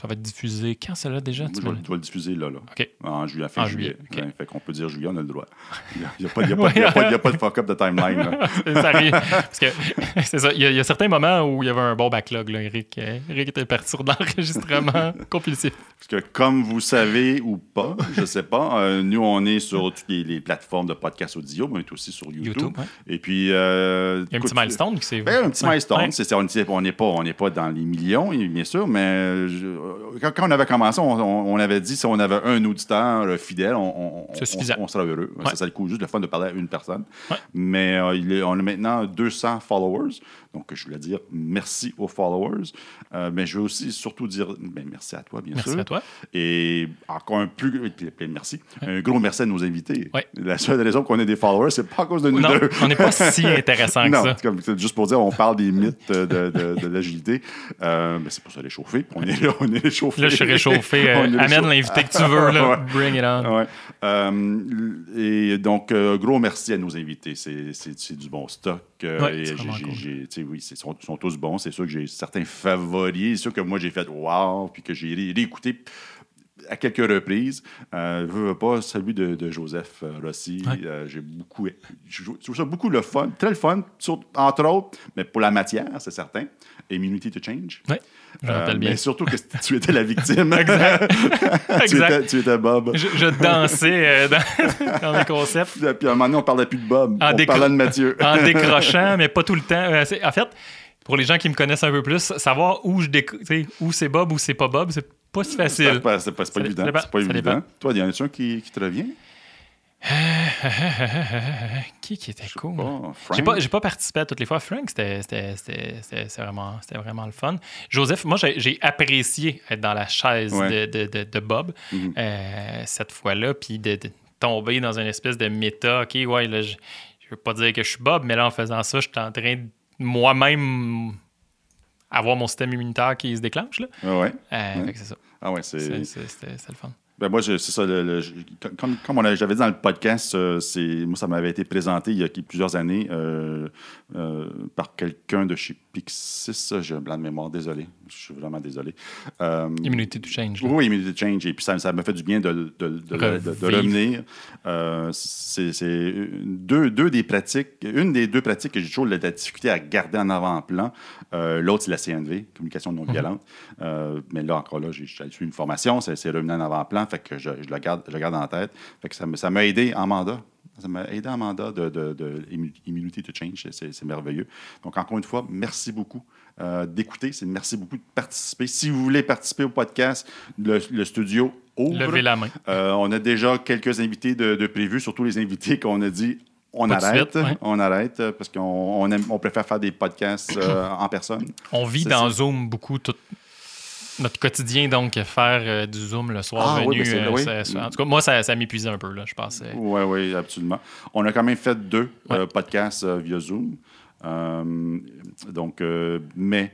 ça va être diffusé quand cela déjà? Moi, tu je, vais, vais le diffuser là, là. OK. En juillet, fin En juillet. juillet. Ouais, fait qu'on peut dire juillet, on a le droit. Il n'y a, pas- a a a de fuck-up de timeline. là. Ça arrive. Parce que c'est ça. Il y, a, il y a certains moments où il y avait un bon backlog. Là. Eric, euh, Eric était parti sur l'enregistrement compulsif. Parce que comme vous savez ou pas, je ne sais pas, euh, nous, on est sur toutes les, les plateformes de podcast audio, mais on est aussi sur YouTube. YouTube, ouais. Et puis... euh, Il y a un écoute, petit milestone qui s'est. Ben, un petit Ouais, milestone. C'est on n'est on n'est pas, on pas dans les millions, bien sûr, mais je- quand, quand on avait commencé, on, avait dit si on avait un auditeur euh, fidèle, on, on, serait heureux. Ouais. Ça, c'est le coup juste le fun de parler à une personne. Ouais. Mais euh, il est- on a maintenant 200 followers. Donc, je voulais dire merci aux followers. Euh, mais je veux aussi surtout dire ben, merci à toi, bien Merci sûr. à toi. Et encore un plus puis, merci. Un gros merci à nos invités. Ouais. La seule raison qu'on ait des followers, c'est pas à cause de nous Non, deux. on n'est pas si intéressant que ça. juste pour dire, on parle des mythes de, de, de l'agilité. Euh, mais c'est pour ça réchauffer. On est là, on est réchauffé. Là, je suis réchauffé. Euh, amène l'invité que tu veux. Là. Ouais. Bring it on. Ouais. Euh, et donc, euh, gros merci à nos invités. C'est, du bon stock. Ouais, et oui, ils sont, tous bons. C'est sûr que j'ai certains favoris. C'est sûr que moi, j'ai fait wow, puis que j'ai ré- réécouté à quelques reprises. Euh, veux, veux pas, celui de, de Joseph euh, Rossi, Ouais. euh, j'ai beaucoup, je trouve ça beaucoup le fun, très le fun, sur- entre autres, mais pour la matière, c'est certain. Immunity to Change. Ouais, je Euh, bien. mais surtout que tu étais la victime. Exact. tu, Exact. étais, tu étais Bob. Je, je dansais euh, dans, dans mes concepts. Puis à un moment donné, on parlait plus de Bob. En on décro- parlait de Mathieu. en décrochant, mais pas tout le temps. En fait, pour les gens qui me connaissent un peu plus, savoir où je où c'est Bob ou c'est pas Bob, c'est pas si C'est facile. pas, c'est pas, pas évident. C'est pas évident. Toi, il y en a un qui, qui te revient? qui qui était cool? J'ai pas, participé à toutes les fois. Frank, c'était, vraiment, le fun. Joseph, moi, j'ai, apprécié être dans la chaise Ouais. de, de- de- de Bob Mhm. euh, cette fois-là, puis de, de tomber dans une espèce de méta. OK, ouais, là, je, je veux pas dire que je suis Bob, mais là, en faisant ça, je suis en train de moi-même avoir mon système immunitaire qui se déclenche. Là. Ah ouais? Euh, Ouais. c'est ça. Ah ouais, c'est. C'était, le fun. Ben moi, je- c'est ça. le- comme, comme on a- j'avais dit dans le podcast, euh, c'est, moi, ça m'avait été présenté il y a plusieurs années euh, par quelqu'un de chez Pixis. J'ai un blanc de mémoire, désolé. Je suis vraiment désolé. Euh, Immunity to change. là. Oui, Immunity Change. Et puis ça, ça m'a fait du bien de, revenir. Euh, c'est deux, deux des pratiques, une des deux pratiques que j'ai toujours de la difficulté à garder en avant-plan. Euh, L'autre, c'est la CNV, communication non violente. Euh, mais là, encore là, j'ai suivi une formation, c'est revenu en avant-plan, fait que je, je le garde, je le garde en tête. Fait que ça m'a aidé en mandat. Ça m'a aidé en mandat de, de, de Immu- Immunity to Change. C'est- merveilleux. Donc, encore une fois, merci beaucoup euh, d'écouter. C'est Merci beaucoup de participer. Si vous voulez participer au podcast, le, le studio ouvre. Levez la main. Euh, on a déjà quelques invités de, prévus, surtout les invités qu'on a dit on Pas arrête, suite, ouais. on arrête parce qu'on on on préfère faire des podcasts euh, en personne. On vit dans ça. Zoom beaucoup tout, notre quotidien, donc, faire euh, du Zoom le soir Ah, oui, venu. c'est- euh, oui. ça- ça- en tout cas, moi, ça, ça m'épuisait un peu, là, je pense. euh. Oui, oui, absolument. On a quand même fait deux Ouais. euh, podcasts euh, via Zoom. Euh, donc, euh, mais.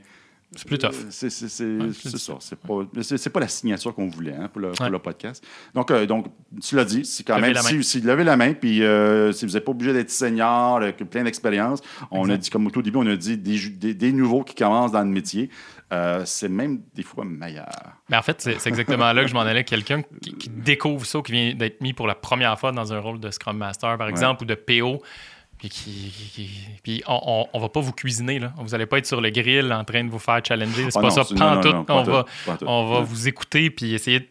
C'est plus tough. euh, C'est Ouais, ça. C'est pas, pas la signature qu'on voulait hein, pour, le, pour Ouais. le podcast. Donc, euh, donc, tu l'as dit, c'est quand même. Si, si levez la main, puis euh, si vous n'êtes pas obligé d'être senior, avec plein d'expérience, on a dit, comme au tout début, on a dit des, des nouveaux qui commencent dans le métier. Euh, c'est même des fois meilleur. Mais en fait, c'est exactement là que je m'en allais. Quelqu'un qui, qui découvre ça, qui vient d'être mis pour la première fois dans un rôle de Scrum Master, par exemple, ou de PO, puis qui, puis on, on, on va pas vous cuisiner, là. Vous allez pas être sur le grill en train de vous faire challenger. C'est Ah pas non, ça, c'est- non, non, pantoute. On tout, va, on va Ouais. vous écouter, puis essayer de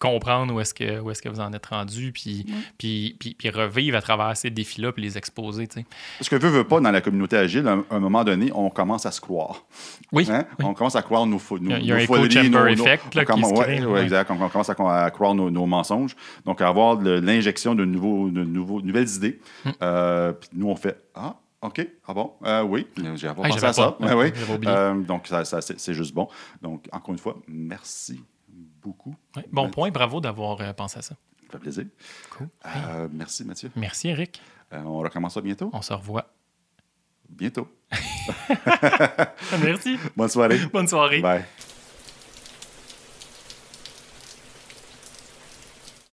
comprendre où est-ce que, où est que vous en êtes rendu, puis, puis, puis, puis revivre à travers ces défis-là, puis les exposer, tu sais. Parce que veut, veut pas, dans la communauté agile, à un, moment donné, on commence à se croire. Oui, Hein? oui. On commence à croire nos, fo- nos, Il y a- un chamber nos- nos- effect, là, qui commence- se ouais, crée, ouais, ouais. exact. On, on commence à, à croire nos, nos mensonges. Donc, à avoir l'injection de, nouveaux, de nouveaux, nouvelles idées. Hmm. Euh, puis nous, on fait Ah, OK, ah bon, euh, oui, j'ai pas Ah, pensé j'avais à ça. pas. Ouais, oublié. Euh, donc, ça, ça, c'est c'est juste bon. Donc, encore une fois, merci beaucoup. Bon point, bravo d'avoir euh, pensé à ça. Ça fait plaisir. Cool. Euh, merci, Mathieu. Merci, Eric. Euh, on recommence ça bientôt? On se revoit. Bientôt. Merci. Bonne soirée. Bonne soirée. Bye.